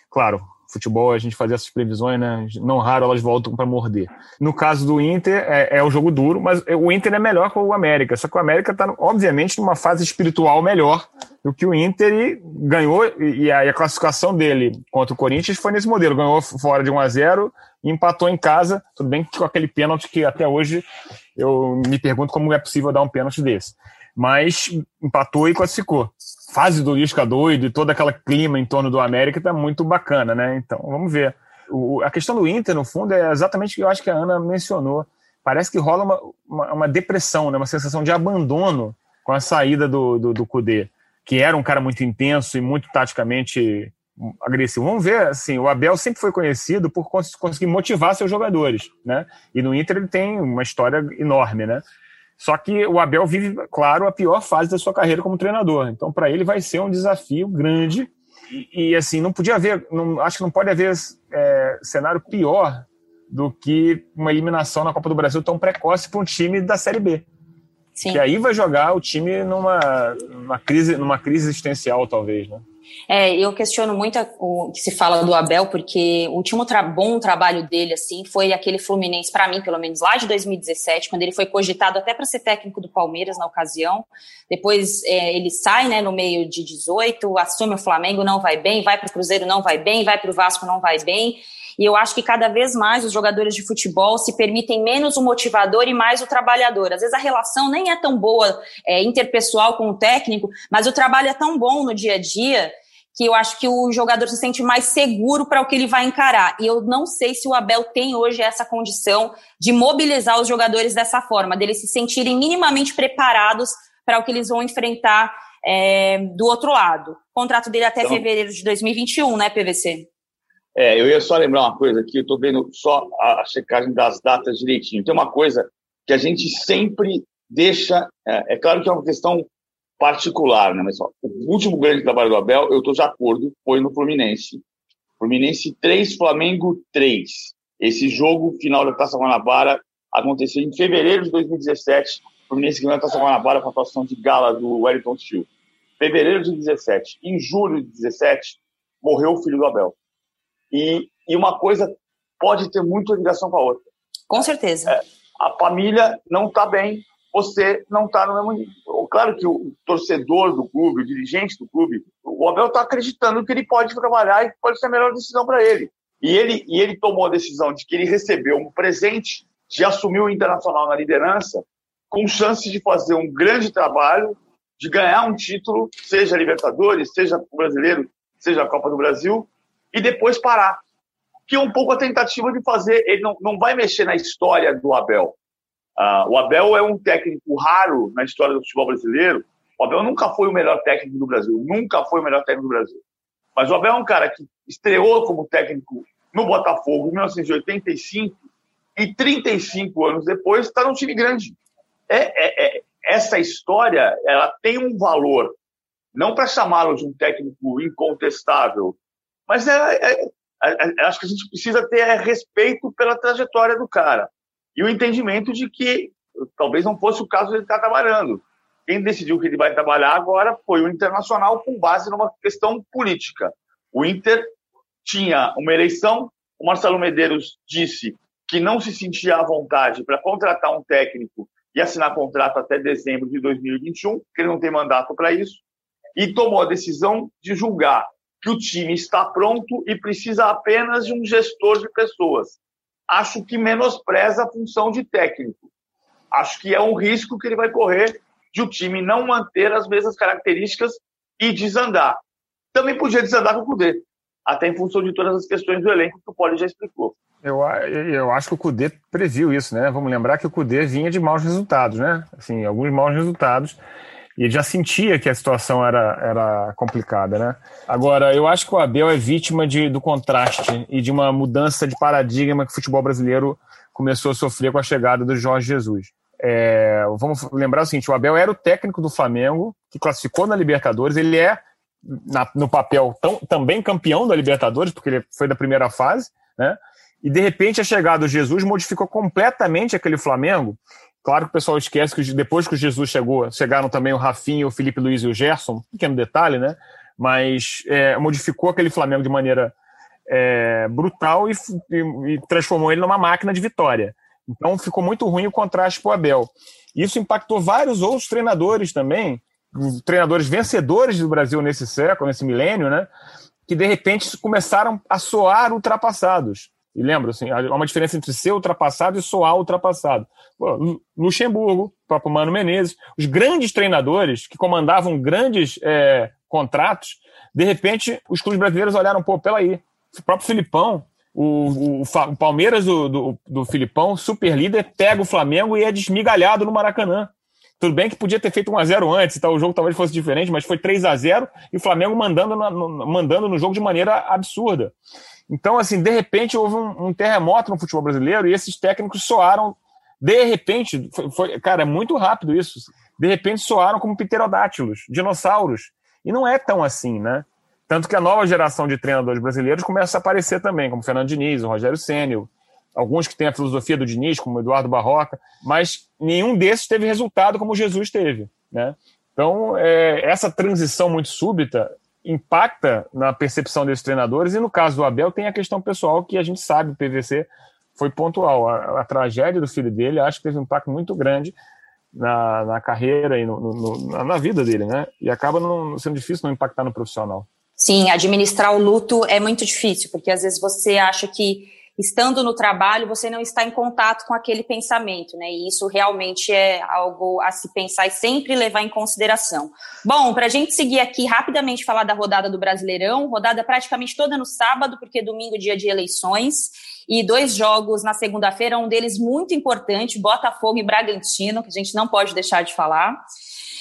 Claro, futebol a gente fazia essas previsões, né? Não raro elas voltam para morder. No caso do Inter, é, é um jogo duro, mas o Inter é melhor que o América. Só que o América está, obviamente, numa fase espiritual melhor do que o Inter e ganhou. E a, e a classificação dele contra o Corinthians foi nesse modelo: ganhou fora de 1 a 0 e empatou em casa. Tudo bem que com aquele pênalti que até hoje eu me pergunto como é possível dar um pênalti desse. Mas empatou e classificou fase do Lisca doido e todo aquele clima em torno do América está muito bacana, né? Então, vamos ver. O, a questão do Inter, no fundo, é exatamente o que eu acho que a Ana mencionou. Parece que rola uma, uma, uma depressão, né? uma sensação de abandono com a saída do, do, do Kudê, que era um cara muito intenso e muito taticamente agressivo. Vamos ver, assim, o Abel sempre foi conhecido por conseguir motivar seus jogadores, né? E no Inter ele tem uma história enorme, né? Só que o Abel vive, claro, a pior fase da sua carreira como treinador. Então, para ele vai ser um desafio grande. E, e assim, não podia haver, não, acho que não pode haver é, cenário pior do que uma eliminação na Copa do Brasil tão precoce para um time da Série B. Sim. Que aí vai jogar o time numa, numa, crise, numa crise existencial, talvez, né? É, eu questiono muito o que se fala do Abel, porque o último tra bom trabalho dele, assim, foi aquele Fluminense, para mim, pelo menos, lá de 2017, quando ele foi cogitado até para ser técnico do Palmeiras na ocasião. Depois é, ele sai, né, no meio de 18, assume o Flamengo, não vai bem, vai para o Cruzeiro, não vai bem, vai para o Vasco, não vai bem. E eu acho que cada vez mais os jogadores de futebol se permitem menos o motivador e mais o trabalhador. Às vezes a relação nem é tão boa é, interpessoal com o técnico, mas o trabalho é tão bom no dia a dia que eu acho que o jogador se sente mais seguro para o que ele vai encarar. E eu não sei se o Abel tem hoje essa condição de mobilizar os jogadores dessa forma, deles se sentirem minimamente preparados para o que eles vão enfrentar é, do outro lado. O contrato dele até então, fevereiro de 2021, né, PVC? É, eu ia só lembrar uma coisa aqui, eu estou vendo só a, checagem das datas direitinho. Tem uma coisa que a gente sempre deixa, é, é claro que é uma questão particular, né? Mas ó, o último grande trabalho do Abel, eu estou de acordo, foi no Fluminense. Fluminense 3, Flamengo 3. Esse jogo final da Taça Guanabara aconteceu em fevereiro de 2017. O Fluminense ganhou a Taça Guanabara com a atuação de gala do Wellington Steel. Fevereiro de 2017. Em julho de 2017, morreu o filho do Abel. E, e uma coisa pode ter muita ligação com a outra. Com certeza. É, a família não está bem, você não está no mesmo nível. Claro que o torcedor do clube, o dirigente do clube, o Abel está acreditando que ele pode trabalhar e pode ser a melhor decisão para ele. E ele, e ele tomou a decisão de que ele recebeu um presente de assumir o Internacional na liderança, com chance de fazer um grande trabalho, de ganhar um título, seja Libertadores, seja Brasileiro, seja a Copa do Brasil, e depois parar. Que é um pouco a tentativa de fazer. Ele não, não vai mexer na história do Abel. Uh, o Abel é um técnico raro na história do futebol brasileiro. O Abel nunca foi o melhor técnico do Brasil, nunca foi o melhor técnico do Brasil. Mas o Abel é um cara que estreou como técnico no Botafogo em 1985 e 35 anos depois está num time grande. É, é, é, essa história ela tem um valor, não para chamá-lo de um técnico incontestável, mas é, é, é, é, acho que a gente precisa ter respeito pela trajetória do cara e o entendimento de que talvez não fosse o caso de ele estar trabalhando. Quem decidiu que ele vai trabalhar agora foi o Internacional com base numa questão política. O Inter tinha uma eleição, o Marcelo Medeiros disse que não se sentia à vontade para contratar um técnico e assinar contrato até dezembro de 2021, que ele não tem mandato para isso, e tomou a decisão de julgar que o time está pronto e precisa apenas de um gestor de pessoas. Acho que menospreza a função de técnico. Acho que é um risco que ele vai correr de o time não manter as mesmas características e desandar. Também podia desandar com o Cudê, até em função de todas as questões do elenco que o Poli já explicou. Eu, eu acho que o Cudê previu isso, né? Vamos lembrar que o Cudê vinha de maus resultados, né? Assim, alguns maus resultados. E ele já sentia que a situação era, era complicada, né? Agora, eu acho que o Abel é vítima de, do contraste e de uma mudança de paradigma que o futebol brasileiro começou a sofrer com a chegada do Jorge Jesus. É, vamos lembrar o seguinte: o Abel era o técnico do Flamengo, que classificou na Libertadores. Ele é, na, no papel, tão, também campeão da Libertadores, porque ele foi da primeira fase, né? E de repente a chegada do Jesus modificou completamente aquele Flamengo. Claro que o pessoal esquece que depois que o Jesus chegou, chegaram também o Rafinha, o Felipe Luiz e o Gerson, pequeno detalhe, né? Mas é, modificou aquele Flamengo de maneira é, brutal e, e, e transformou ele numa máquina de vitória. Então ficou muito ruim o contraste para o Abel. Isso impactou vários outros treinadores também, treinadores vencedores do Brasil nesse século, nesse milênio, né? Que de repente começaram a soar ultrapassados. E lembra, assim, há uma diferença entre ser ultrapassado e soar ultrapassado. Pô, Luxemburgo, próprio Mano Menezes, os grandes treinadores que comandavam grandes é, contratos, de repente os clubes brasileiros olharam, pô, pela aí, o próprio Filipão o, o, o Palmeiras do, do, do, Filipão, super líder, pega o Flamengo e é desmigalhado no Maracanã. Tudo bem que podia ter feito 1x0 antes, tá? o jogo talvez fosse diferente, mas foi 3 a 0 e o Flamengo mandando, no, mandando no jogo de maneira absurda. Então, assim, de repente houve um, um terremoto no futebol brasileiro e esses técnicos soaram, de repente, foi, foi, cara, é muito rápido isso, de repente soaram como pterodátilos, dinossauros. E não é tão assim, né? Tanto que a nova geração de treinadores brasileiros começa a aparecer também, como Fernando Diniz, o Rogério Ceni, alguns que têm a filosofia do Diniz, como Eduardo Barroca, mas nenhum desses teve resultado como Jesus teve. Né? Então, é, essa transição muito súbita impacta na percepção desses treinadores, e no caso do Abel tem a questão pessoal que a gente sabe, o PVC foi pontual. A, a tragédia do filho dele acho que teve um impacto muito grande na, na carreira e no, no, na vida dele, né? E acaba não, sendo difícil não impactar no profissional. Sim, administrar o luto é muito difícil, porque às vezes você acha que estando no trabalho você não está em contato com aquele pensamento, né? E isso realmente é algo a se pensar e sempre levar em consideração. Bom, para a gente seguir aqui rapidamente falar da rodada do Brasileirão, rodada praticamente toda no sábado, porque domingo é dia de eleições, e dois jogos na segunda-feira, um deles muito importante, Botafogo e Bragantino, que a gente não pode deixar de falar.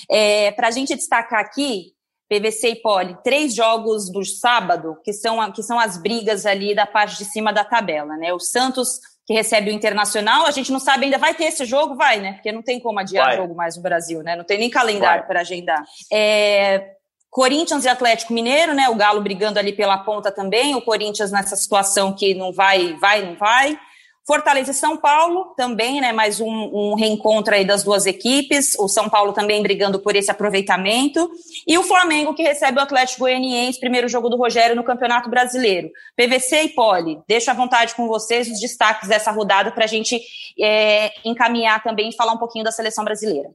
É, para a gente destacar aqui, PVC e Poli, três jogos do sábado, que são, que são as brigas ali da parte de cima da tabela, né? O Santos, que recebe o Internacional, a gente não sabe ainda, vai ter esse jogo? Vai, né? Porque não tem como adiar vai. jogo mais no Brasil, né? Não tem nem calendário para agendar. É, Corinthians e Atlético Mineiro, né? O Galo brigando ali pela ponta também, o Corinthians nessa situação que não vai, vai, não vai. Fortaleza e São Paulo também, né? Mais um, um, reencontro aí das duas equipes. O São Paulo também brigando por esse aproveitamento. E o Flamengo que recebe o Atlético Goianiense, primeiro jogo do Rogério no Campeonato Brasileiro. PVC e Poli, deixo à vontade com vocês os destaques dessa rodada para a gente é, encaminhar também e falar um pouquinho da seleção brasileira.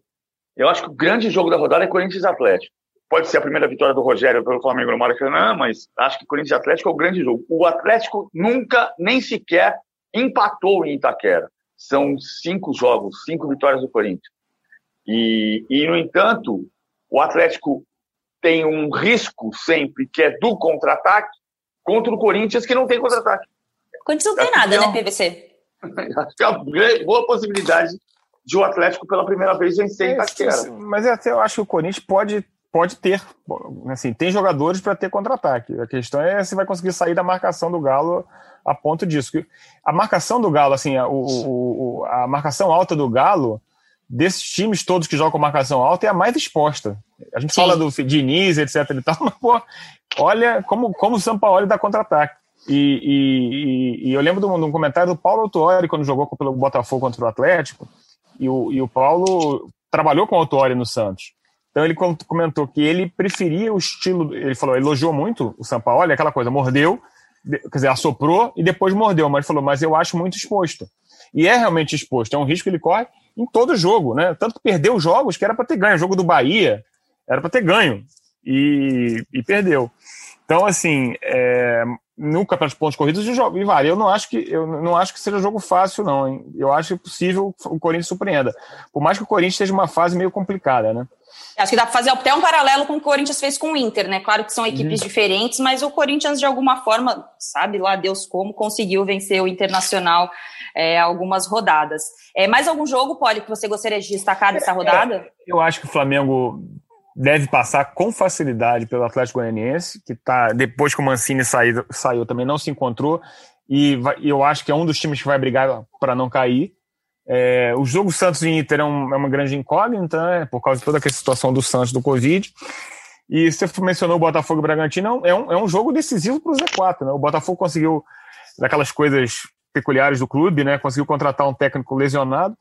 Eu acho que o grande jogo da rodada é Corinthians e Atlético. Pode ser a primeira vitória do Rogério pelo Flamengo no Maracanã, mas acho que Corinthians e Atlético é o grande jogo. O Atlético nunca, nem sequer empatou em Itaquera. São cinco jogos, cinco vitórias do Corinthians. E, e, no entanto, o Atlético tem um risco sempre, que é do contra-ataque, contra o Corinthians, que não tem contra-ataque. O Corinthians não tem nada, é né, PVC? Acho que é uma boa possibilidade de o Atlético pela primeira vez vencer em é, Itaquera. Mas até eu acho que o Corinthians pode, pode ter, assim, tem jogadores para ter contra-ataque. A questão é se vai conseguir sair da marcação do Galo a ponto disso. A marcação do Galo, assim, a, o, a marcação alta do Galo, desses times todos que jogam marcação alta, é a mais exposta. A gente Sim. fala do Diniz, etc e tal, mas, pô, olha como, como o São Paulo dá contra-ataque. E, e, e, eu lembro de um, comentário do Paulo Autuori, quando jogou pelo Botafogo contra o Atlético, e o, e o Paulo trabalhou com o Autuori no Santos. Então ele comentou que ele preferia o estilo, ele falou, elogiou muito o São Paulo, aquela coisa, mordeu, quer dizer, assoprou e depois mordeu, mas falou, mas eu acho muito exposto. E é realmente exposto, é um risco que ele corre em todo jogo, né? Tanto que perdeu jogos que era para ter ganho. O jogo do Bahia era para ter ganho e, e perdeu. Então, assim, é, no campeonato de pontos corridos e, e vale. Eu não acho que eu não acho que seja jogo fácil, não. Hein? Eu acho possível o Corinthians surpreenda. Por mais que o Corinthians esteja uma fase meio complicada, né? Acho que dá para fazer até um paralelo com o que o Corinthians fez com o Inter, né? Claro que são equipes uhum. diferentes, mas o Corinthians, de alguma forma, sabe lá Deus como, conseguiu vencer o Internacional é, algumas rodadas. É, mais algum jogo, Poli, que você gostaria de destacar dessa rodada? Eu acho que o Flamengo deve passar com facilidade pelo Atlético Goianiense, que tá, depois que o Mancini saiu, saiu também não se encontrou, e vai, eu acho que é um dos times que vai brigar para não cair. É, o jogo Santos e Inter é, um, é, uma grande incógnita, né, por causa de toda aquela situação do Santos, do Covid. E você mencionou o Botafogo e Bragantino, é um, é um jogo decisivo para o Z4. Né? O Botafogo conseguiu, daquelas coisas peculiares do clube, né? conseguiu contratar um técnico lesionado.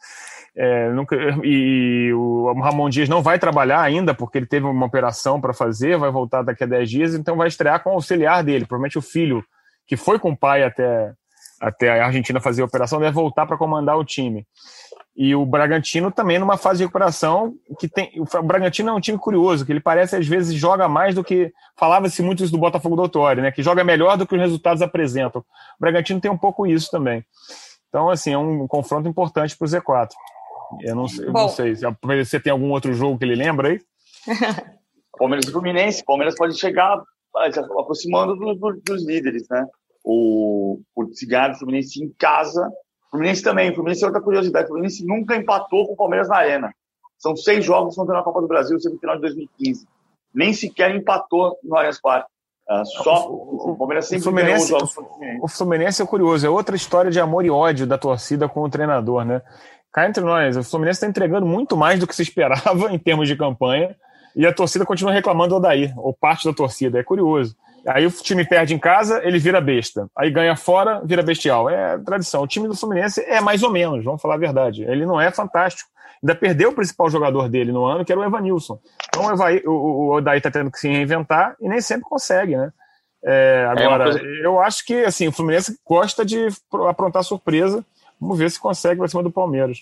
É, nunca, e o Ramon Dias não vai trabalhar ainda, porque ele teve uma operação para fazer, vai voltar daqui a 10 dias, então vai estrear com o auxiliar dele, provavelmente o filho, que foi com o pai até, até a Argentina fazer a operação, deve voltar para comandar o time. E o Bragantino também numa fase de recuperação que tem. O Bragantino é um time curioso, que ele parece às vezes joga mais do que. Falava-se muito isso do Botafogo do Autório, né? Que joga melhor do que os resultados apresentam. O Bragantino tem um pouco isso também. Então, assim, é um confronto importante para o Z4. Eu não, eu não sei. Você tem algum outro jogo que ele lembra aí? Palmeiras e Fluminense. Palmeiras pode chegar aproximando do, do, dos líderes, né? O, o Cigarro Fluminense em casa. O Fluminense também. O Fluminense é outra curiosidade. O Fluminense nunca empatou com o Palmeiras na Arena. São seis jogos que estão na Copa do Brasil, semifinal de 2015. Nem sequer empatou no Allianz Parque. Uh, só o, o, Palmeiras sempre o Fluminense, o Fluminense é curioso, é outra história de amor e ódio da torcida com o treinador, né? Cá entre nós, o Fluminense está entregando muito mais do que se esperava em termos de campanha e a torcida continua reclamando do Odair, ou parte da torcida. É curioso. Aí o time perde em casa, ele vira besta. Aí ganha fora, vira bestial. É tradição. O time do Fluminense é mais ou menos, vamos falar a verdade. Ele não é fantástico. Ainda perdeu o principal jogador dele no ano, que era o Evanilson. Então o, Evaí, o, Odair está tendo que se reinventar e nem sempre consegue, né? É, agora, é coisa... eu acho que assim, o Fluminense gosta de aprontar surpresa Vamos ver se consegue para cima do Palmeiras.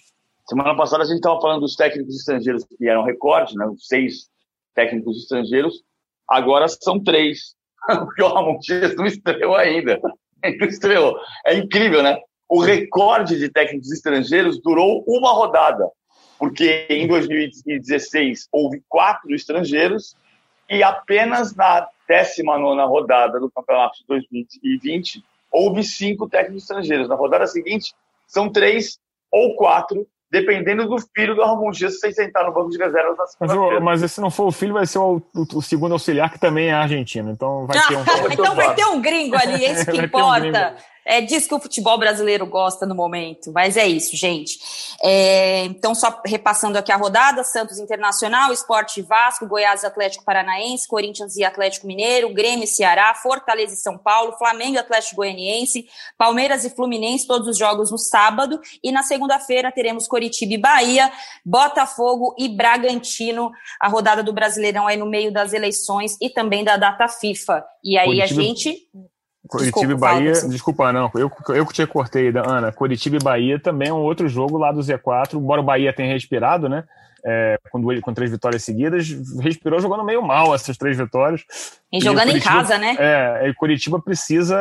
Semana passada a gente estava falando dos técnicos estrangeiros que eram recorde, né? Seis técnicos estrangeiros. Agora são três. Porque o Ramon Dias não estreou ainda. Não estreou. É incrível, né? O recorde de técnicos estrangeiros durou uma rodada. Porque em 2016 houve quatro estrangeiros e apenas na 19 rodada do campeonato de 2020 houve cinco técnicos estrangeiros. Na rodada seguinte, são três ou quatro, dependendo do filho do Ramon Dias, sem sentar no banco de reservas na segunda Mas, mas se não for o filho, vai ser o, o, o, segundo auxiliar, que também é argentino. Então vai ter um. então vai ter um gringo ali, é isso que importa. Um é disso que o futebol brasileiro gosta no momento. Mas é isso, gente. É, então, só repassando aqui a rodada: Santos Internacional, Esporte Vasco, Goiás Atlético Paranaense, Corinthians e Atlético Mineiro, Grêmio e Ceará, Fortaleza e São Paulo, Flamengo e Atlético Goianiense, Palmeiras e Fluminense, todos os jogos no sábado. E na segunda-feira teremos Coritiba e Bahia, Botafogo e Bragantino, a rodada do Brasileirão aí no meio das eleições e também da data FIFA. E aí Curitiba... a gente Curitiba e Bahia, desculpa, não, eu, eu que te cortei, Ana. Curitiba e Bahia também é um outro jogo lá do Z4, embora o Bahia tenha respirado, né? É, com, duas, com três vitórias seguidas, respirou jogando meio mal essas três vitórias. E, e jogando Curitiba, em casa, né? É, e Curitiba precisa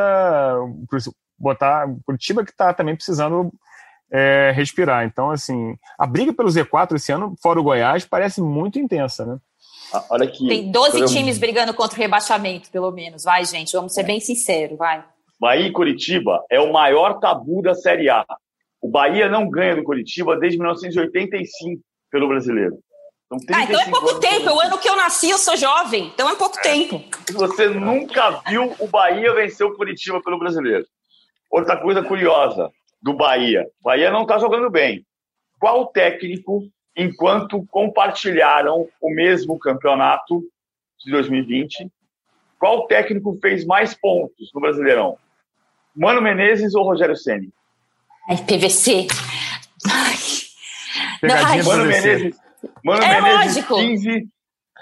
botar. Curitiba que está também precisando é, respirar. Então, assim, a briga pelo Z4 esse ano, fora o Goiás, parece muito intensa, né? Ah, olha aqui. Tem 12 times brigando contra o rebaixamento, pelo menos. Vai, gente, vamos ser é. bem sinceros, vai. Bahia e Curitiba é o maior tabu da Série A. O Bahia não ganha do Curitiba desde 1985 pelo brasileiro. Então, ah, então é pouco tempo. O ano que eu nasci, eu sou jovem. Então é pouco é. tempo. Você nunca viu o Bahia vencer o Curitiba pelo brasileiro. Outra coisa curiosa do Bahia. O Bahia não está jogando bem. Qual técnico enquanto compartilharam o mesmo campeonato de 2020. Qual técnico fez mais pontos no Brasileirão? Mano Menezes ou Rogério Ceni? Ai, PVC. Ai. Mano Menezes, Mano é Menezes 15,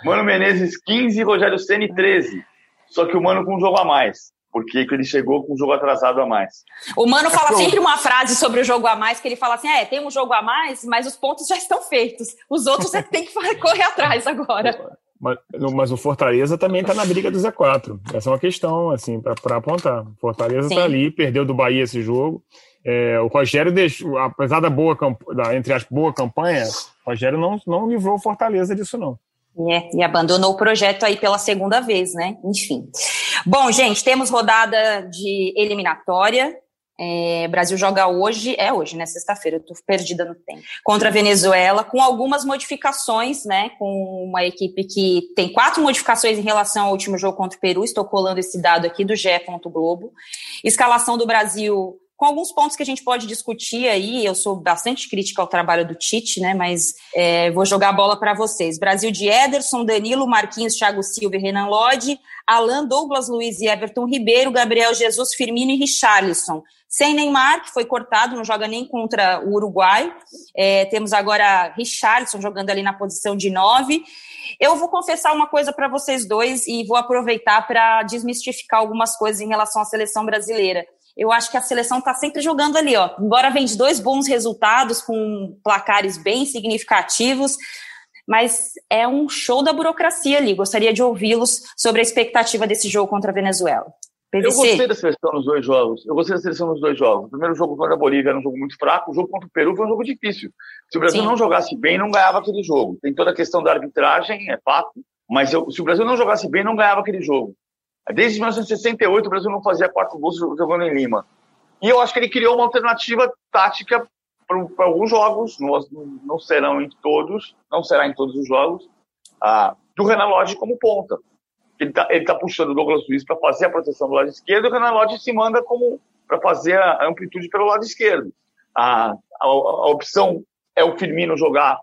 Mano Menezes 15, Rogério Ceni 13. Só que o Mano com um jogo a mais porque ele chegou com um jogo atrasado a mais. O Mano fala sempre uma frase sobre o jogo a mais, que ele fala assim, é, tem um jogo a mais, mas os pontos já estão feitos. Os outros é que tem que correr atrás agora. Mas, mas, o Fortaleza também está na briga do Z4. Essa é uma questão, assim, para apontar. O Fortaleza está ali, perdeu do Bahia esse jogo. É, o Rogério deixou, apesar da boa, da, entre as boa campanha, o Rogério não, não livrou o Fortaleza disso, não. É, e abandonou o projeto aí pela segunda vez, né? Enfim. Bom, gente, temos rodada de eliminatória. É, Brasil joga hoje, é hoje, né? Sexta-feira, eu tô perdida no tempo. Contra a Venezuela, com algumas modificações, né? Com uma equipe que tem quatro modificações em relação ao último jogo contra o Peru. Estou colando esse dado aqui do GE. Globo. Escalação do Brasil com alguns pontos que a gente pode discutir aí. Eu sou bastante crítica ao trabalho do Tite, né? Mas é, vou jogar a bola para vocês. Brasil de Ederson, Danilo, Marquinhos, Thiago Silva e Renan Lodge, Alan, Douglas Luiz e Everton Ribeiro, Gabriel Jesus, Firmino e Richarlison. Sem Neymar, que foi cortado, não joga nem contra o Uruguai. É, temos agora Richarlison jogando ali na posição de nove. Eu vou confessar uma coisa para vocês dois e vou aproveitar para desmistificar algumas coisas em relação à seleção brasileira eu acho que a seleção está sempre jogando ali, ó. Embora vem de dois bons resultados, com placares bem significativos, mas é um show da burocracia ali. Gostaria de ouvi-los sobre a expectativa desse jogo contra a Venezuela. PVC. Eu gostei da seleção nos dois jogos. Eu gostei da seleção nos dois jogos. O primeiro jogo contra a Bolívia era um jogo muito fraco, o jogo contra o Peru foi um jogo difícil. Se o Brasil Sim. não jogasse bem, não ganhava aquele jogo. Tem toda a questão da arbitragem, é fato, mas eu, se o Brasil não jogasse bem, não ganhava aquele jogo. Desde 1968, o Brasil não fazia quatro gols jogando em Lima. E eu acho que ele criou uma alternativa tática para alguns jogos, não, não, serão em todos, não será em todos os jogos, ah, do Renan Lodge como ponta. Ele está tá puxando o Douglas Luiz para fazer a proteção do lado esquerdo e o Renan Lodge se manda como para fazer a amplitude pelo lado esquerdo. A, a, a, opção é o Firmino jogar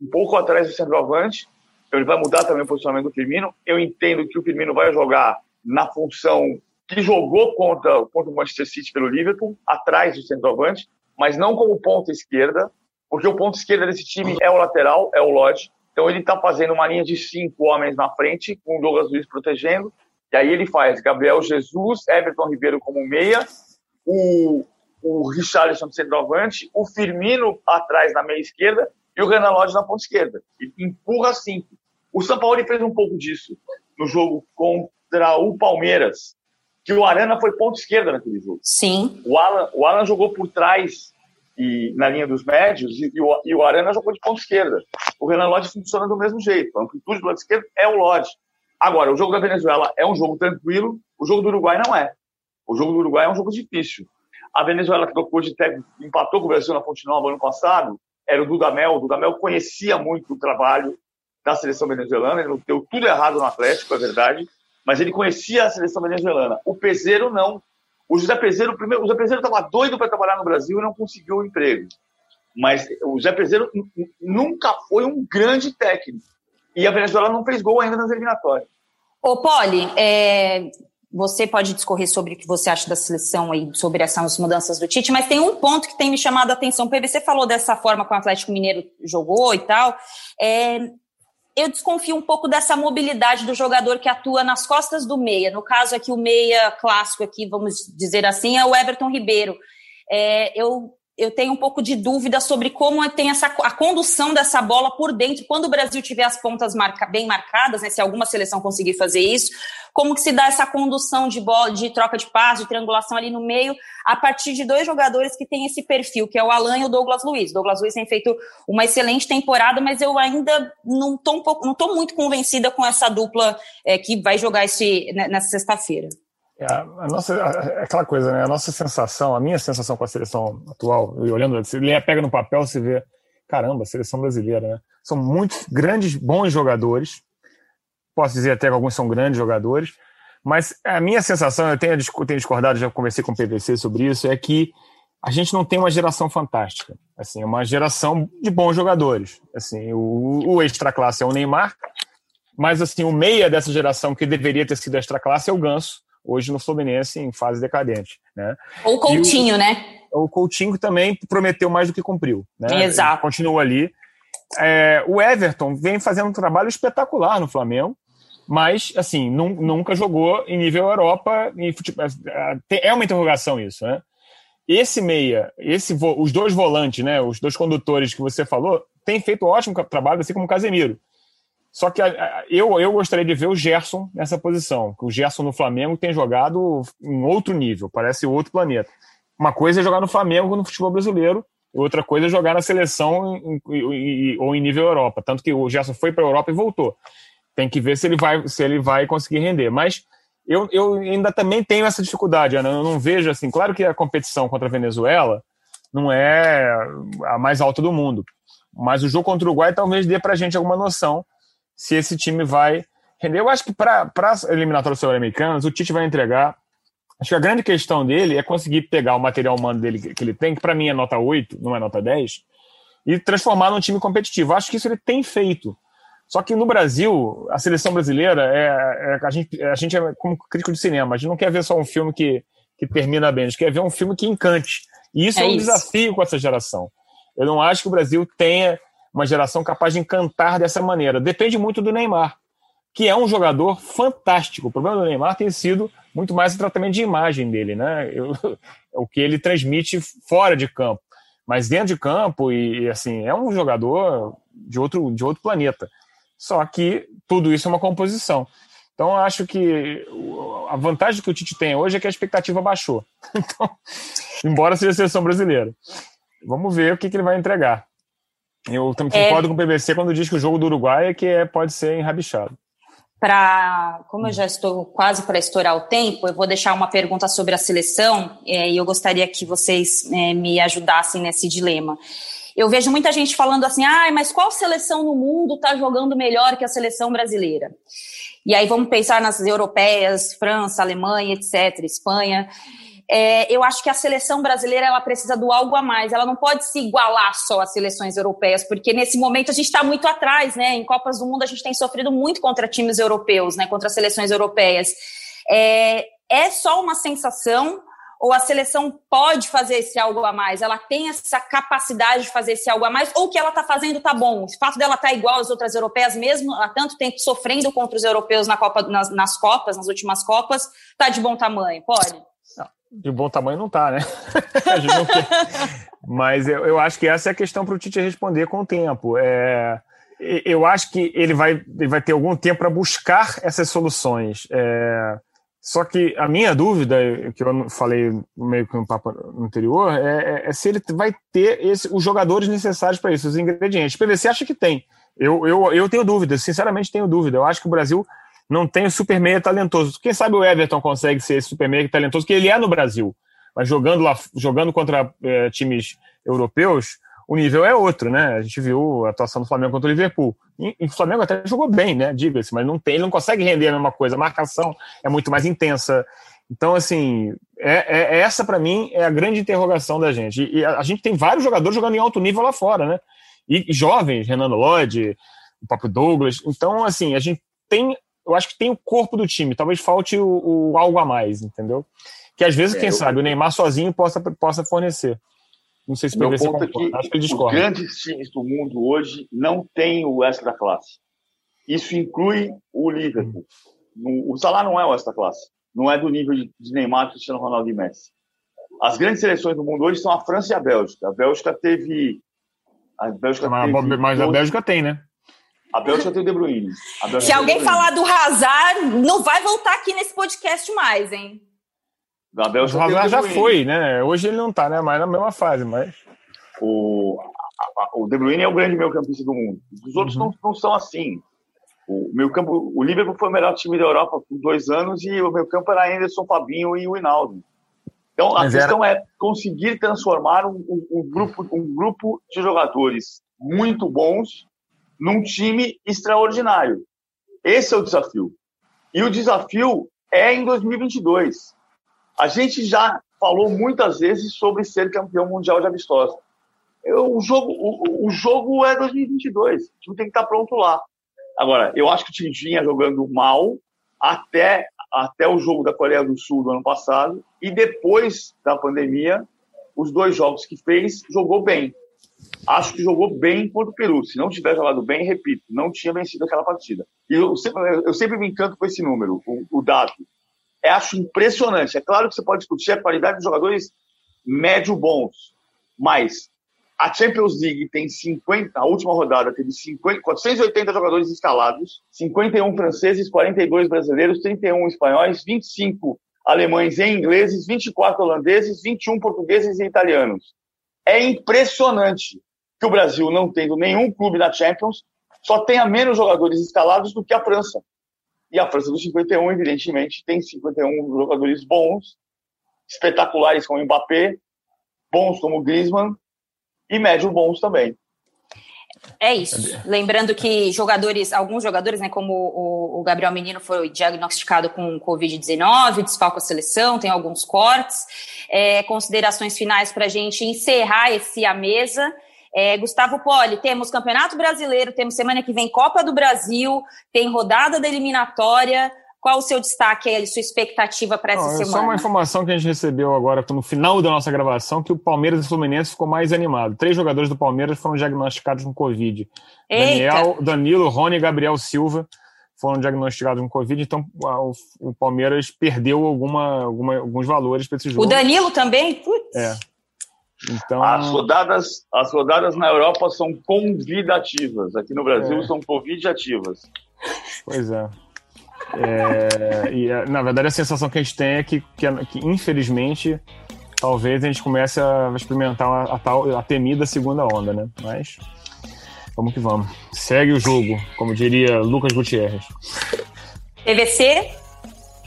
um pouco atrás do centroavante, então ele vai mudar também o posicionamento do Firmino. Eu entendo que o Firmino vai jogar na função que jogou contra, contra o Manchester City pelo Liverpool, atrás do centroavante, mas não como ponta esquerda, porque o ponto esquerda desse time é o lateral, é o Lodge. Então ele está fazendo uma linha de cinco homens na frente, com o Douglas Luiz protegendo. E aí ele faz Gabriel Jesus, Everton Ribeiro como meia, o, o Richarlison centroavante, o Firmino atrás na meia esquerda e o Renan Lodge na ponta esquerda. Ele empurra cinco. O São Paulo fez um pouco disso no jogo com contra o Palmeiras, que o Arana foi ponto esquerda naquele jogo. Sim. O Alan, o Alan jogou por trás e na linha dos médios e, e, o, e o Arana jogou de ponta esquerda. O Renan Lodge funciona do mesmo jeito. A amplitude do lado esquerdo é o Lodge. Agora, o jogo da Venezuela é um jogo tranquilo, o jogo do Uruguai não é. O jogo do Uruguai é um jogo difícil. A Venezuela que tocou de técnico, empatou com o Brasil na Fonte Nova ano passado, era o Dudamel. O Dudamel conhecia muito o trabalho da seleção venezuelana, ele não deu tudo errado no Atlético, é verdade, mas ele conhecia a seleção venezuelana. O Peseiro não. O José Peseiro, primeiro, o José Peseiro estava doido para trabalhar no Brasil e não conseguiu o um emprego. Mas o José Peseiro nunca foi um grande técnico. E a Venezuela não fez gol ainda nas eliminatórias. Ô, Poli, é, você pode discorrer sobre o que você acha da seleção e sobre essas mudanças do Tite, mas tem um ponto que tem me chamado a atenção. O PVC falou dessa forma que o Atlético Mineiro jogou e tal. É, eu desconfio um pouco dessa mobilidade do jogador que atua nas costas do meia. No caso aqui, o meia clássico aqui, vamos dizer assim, é o Everton Ribeiro. É, eu eu tenho um pouco de dúvida sobre como tem essa a condução dessa bola por dentro, quando o Brasil tiver as pontas marca, bem marcadas, né, se alguma seleção conseguir fazer isso, como que se dá essa condução de bola, de troca de passe, de triangulação ali no meio, a partir de dois jogadores que têm esse perfil, que é o Alan e o Douglas Luiz. Douglas Luiz tem feito uma excelente temporada, mas eu ainda não estou um muito convencida com essa dupla é, que vai jogar esse, né, nessa sexta-feira. É, a nossa, é aquela coisa, né? A nossa sensação, a minha sensação com a seleção atual, e olhando, você pega no papel, você vê, caramba, a seleção brasileira, né? São muitos grandes, bons jogadores. Posso dizer até que alguns são grandes jogadores, mas a minha sensação, eu tenho, tenho discordado, já conversei com o PVC sobre isso, é que a gente não tem uma geração fantástica. Assim, uma geração de bons jogadores. Assim, o, o extra classe é o Neymar, mas assim, o meia dessa geração que deveria ter sido extra classe é o Ganso hoje no Fluminense em fase decadente. Né? Ou Coutinho, o, né? O Coutinho também prometeu mais do que cumpriu. Né? Exato. Ele continua ali. É, o Everton vem fazendo um trabalho espetacular no Flamengo, mas assim nunca jogou em nível Europa. Em futebol, é, é uma interrogação isso, né? Esse meia, esse os dois volantes, né, os dois condutores que você falou, têm feito um ótimo trabalho, assim como o Casemiro. Só que eu, eu gostaria de ver o Gerson nessa posição. O Gerson no Flamengo tem jogado em outro nível, parece outro planeta. Uma coisa é jogar no Flamengo no futebol brasileiro, outra coisa é jogar na seleção em, em, ou em nível Europa. Tanto que o Gerson foi para a Europa e voltou. Tem que ver se ele vai, se ele vai conseguir render. Mas eu, eu ainda também tenho essa dificuldade, Ana. Eu não vejo assim. Claro que a competição contra a Venezuela não é a mais alta do mundo. Mas o jogo contra o Uruguai talvez dê para a gente alguma noção se esse time vai render. Eu acho que para as eliminatórias sul-americanas, o Tite vai entregar. Acho que a grande questão dele é conseguir pegar o material humano dele que ele tem, que para mim é nota 8, não é nota 10, e transformar num time competitivo. Acho que isso ele tem feito. Só que no Brasil, a seleção brasileira, é, é, a, gente, a gente é como crítico de cinema, a gente não quer ver só um filme que, que termina bem, a gente quer ver um filme que encante. E isso é, é um isso. desafio com essa geração. Eu não acho que o Brasil tenha uma geração capaz de encantar dessa maneira. Depende muito do Neymar, que é um jogador fantástico. O problema do Neymar tem sido muito mais o tratamento de imagem dele, né? Eu, o que ele transmite fora de campo. Mas dentro de campo, e assim, é um jogador de outro, de outro planeta. Só que tudo isso é uma composição. Então, eu acho que a vantagem que o Tite tem hoje é que a expectativa baixou. Então, embora seja a seleção brasileira. Vamos ver o que, que ele vai entregar. Eu também é... concordo com o PBC quando diz que o jogo do Uruguai é que é, pode ser enrabixado. Para, como eu já estou quase para estourar o tempo, eu vou deixar uma pergunta sobre a seleção é, e eu gostaria que vocês é, me ajudassem nesse dilema. Eu vejo muita gente falando assim, ah, mas qual seleção no mundo está jogando melhor que a seleção brasileira? E aí vamos pensar nas europeias, França, Alemanha, etc., Espanha. É, eu acho que a seleção brasileira ela precisa do algo a mais. Ela não pode se igualar só às seleções europeias, porque nesse momento a gente está muito atrás, né? Em Copas do Mundo a gente tem sofrido muito contra times europeus, né? Contra seleções europeias. É, é só uma sensação ou a seleção pode fazer esse algo a mais? Ela tem essa capacidade de fazer esse algo a mais? Ou o que ela está fazendo está bom? O fato dela estar tá igual às outras europeias, mesmo há tanto tempo sofrendo contra os europeus na Copa, nas, nas Copas, nas últimas Copas, está de bom tamanho? Pode? Não, de bom tamanho não está, né? Mas eu, eu acho que essa é a questão para o Tite responder com o tempo. É, eu acho que ele vai, ele vai ter algum tempo para buscar essas soluções. É, só que a minha dúvida, que eu falei meio que no papo anterior, é, é, é se ele vai ter esse, os jogadores necessários para isso, os ingredientes. PVC acha que tem. Eu, eu, eu tenho dúvida, sinceramente tenho dúvida. Eu acho que o Brasil não tem o super meia talentoso. Quem sabe o Everton consegue ser esse super meia talentoso, que ele é no Brasil. Mas jogando lá, jogando contra é, times europeus, o nível é outro, né? A gente viu a atuação do Flamengo contra o Liverpool. E, o Flamengo até jogou bem, né? Diga-se, mas não tem, ele não consegue render a mesma coisa. A marcação é muito mais intensa. Então, assim, é, é, é essa para mim é a grande interrogação da gente. E, e a, a, gente tem vários jogadores jogando em alto nível lá fora, né? E, e jovens, Renan Lodge, o próprio Douglas. Então, assim, a gente tem, eu acho que tem o corpo do time. Talvez falte o, o algo a mais, entendeu? Que às vezes, é, quem eu... sabe, o Neymar sozinho possa, possa fornecer. Não sei se o PVC concorda. Que Acho que ele discorda. Os grandes times do mundo hoje não têm o extra classe. Isso inclui o Liverpool. O Salah não é o extra classe. Não é do nível de Neymar, Cristiano Ronaldo e Messi. As grandes seleções do mundo hoje são a França e a Bélgica. A Bélgica teve. A Bélgica mas, teve mas a Bélgica tem, né? A Bélgica tem o De Bruyne. Se alguém falar do Hazard, não vai voltar aqui nesse podcast mais, hein? Da Bélgica o Hazard já foi, né? Hoje ele não tá, né? Mas na mesma fase, mas... O, a, o De Bruyne é o grande meio campista do mundo. Os outros uhum. não, não são assim. O meio campo, o Liverpool foi o melhor time da Europa por dois anos e o meio campo era Anderson, Fabinho e o Hinaldo. Então a Mas questão era... é conseguir transformar um, um, um, grupo, um grupo de jogadores muito bons num time extraordinário. Esse é o desafio. E o desafio é em 2022. A gente já falou muitas vezes sobre ser campeão mundial de amistosa. o, jogo, o, o, jogo é 2022, o time tem que estar pronto lá. Agora, eu acho que o time vinha jogando mal até, até o jogo da Coreia do Sul do ano passado, e depois da pandemia, os dois jogos que fez, jogou bem. Acho que jogou bem contra o Peru. Se não tivesse jogado bem, repito, não tinha vencido aquela partida. E eu sempre, eu sempre me encanto com esse número, o, o dado é, acho impressionante. É claro que você pode discutir a qualidade dos jogadores médio bons, mas A Champions League tem 50, a última rodada teve 50, 480 jogadores escalados, 51 franceses, 42 brasileiros, 31 espanhóis, 25 alemães e ingleses, 24 holandeses, 21 portugueses e italianos. É impressionante que o Brasil, não tendo nenhum clube na Champions, só tenha menos jogadores escalados do que a França. E a França dos 51, evidentemente, tem 51 jogadores bons, espetaculares como Mbappé, bons como Griezmann e médio bons também. É isso. Lembrando que jogadores, alguns jogadores, né, como o, Gabriel Menino foi diagnosticado com Covid-19, desfalca a seleção, tem alguns cortes. É, considerações finais para a gente encerrar esse a mesa. É, Gustavo Poli, temos Campeonato Brasileiro, temos semana que vem Copa do Brasil, tem rodada da eliminatória. Qual o seu destaque aí, sua expectativa para essa Não, semana? Só uma informação que a gente recebeu agora no final da nossa gravação, que o Palmeiras e o Fluminense ficou mais animado. Três jogadores do Palmeiras foram diagnosticados com Covid. Eita. Daniel, Danilo, Rony e Gabriel Silva foram diagnosticados com Covid, então o, o Palmeiras perdeu alguma, alguma, alguns valores para esse jogo. O Danilo também? Putz. É. Então... As, rodadas, as rodadas na Europa são convidativas, aqui no Brasil é. são covidativas. Pois é. É, e, é, na verdade, a sensação que a gente tem é que, que, que infelizmente, talvez a gente comece a experimentar a, a, tal, a temida segunda onda, né? Mas vamos que vamos. Segue o jogo, como diria Lucas Gutierrez. PVC?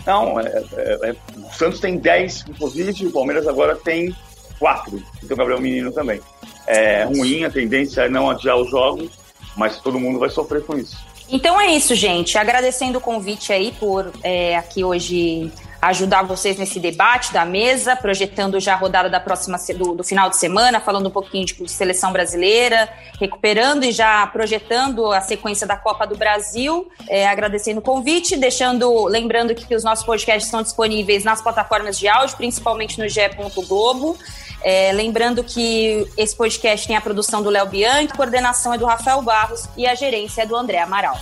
Não, é, é, é, o Santos tem 10 com Covid, o Palmeiras agora tem 4. Tem o Gabriel Menino também. É ruim, a tendência é não adiar os jogos, mas todo mundo vai sofrer com isso. Então é isso, gente. Agradecendo o convite aí por é, aqui hoje ajudar vocês nesse debate da mesa, projetando já a rodada da próxima do, do final de semana, falando um pouquinho de, de, seleção brasileira, recuperando e já projetando a sequência da Copa do Brasil. É, agradecendo o convite, deixando, lembrando que, os nossos podcasts estão disponíveis nas plataformas de áudio, principalmente no GE. Globo. É, lembrando que esse podcast tem a produção do Léo Bianchi, a coordenação é do Rafael Barros e a gerência é do André Amaral.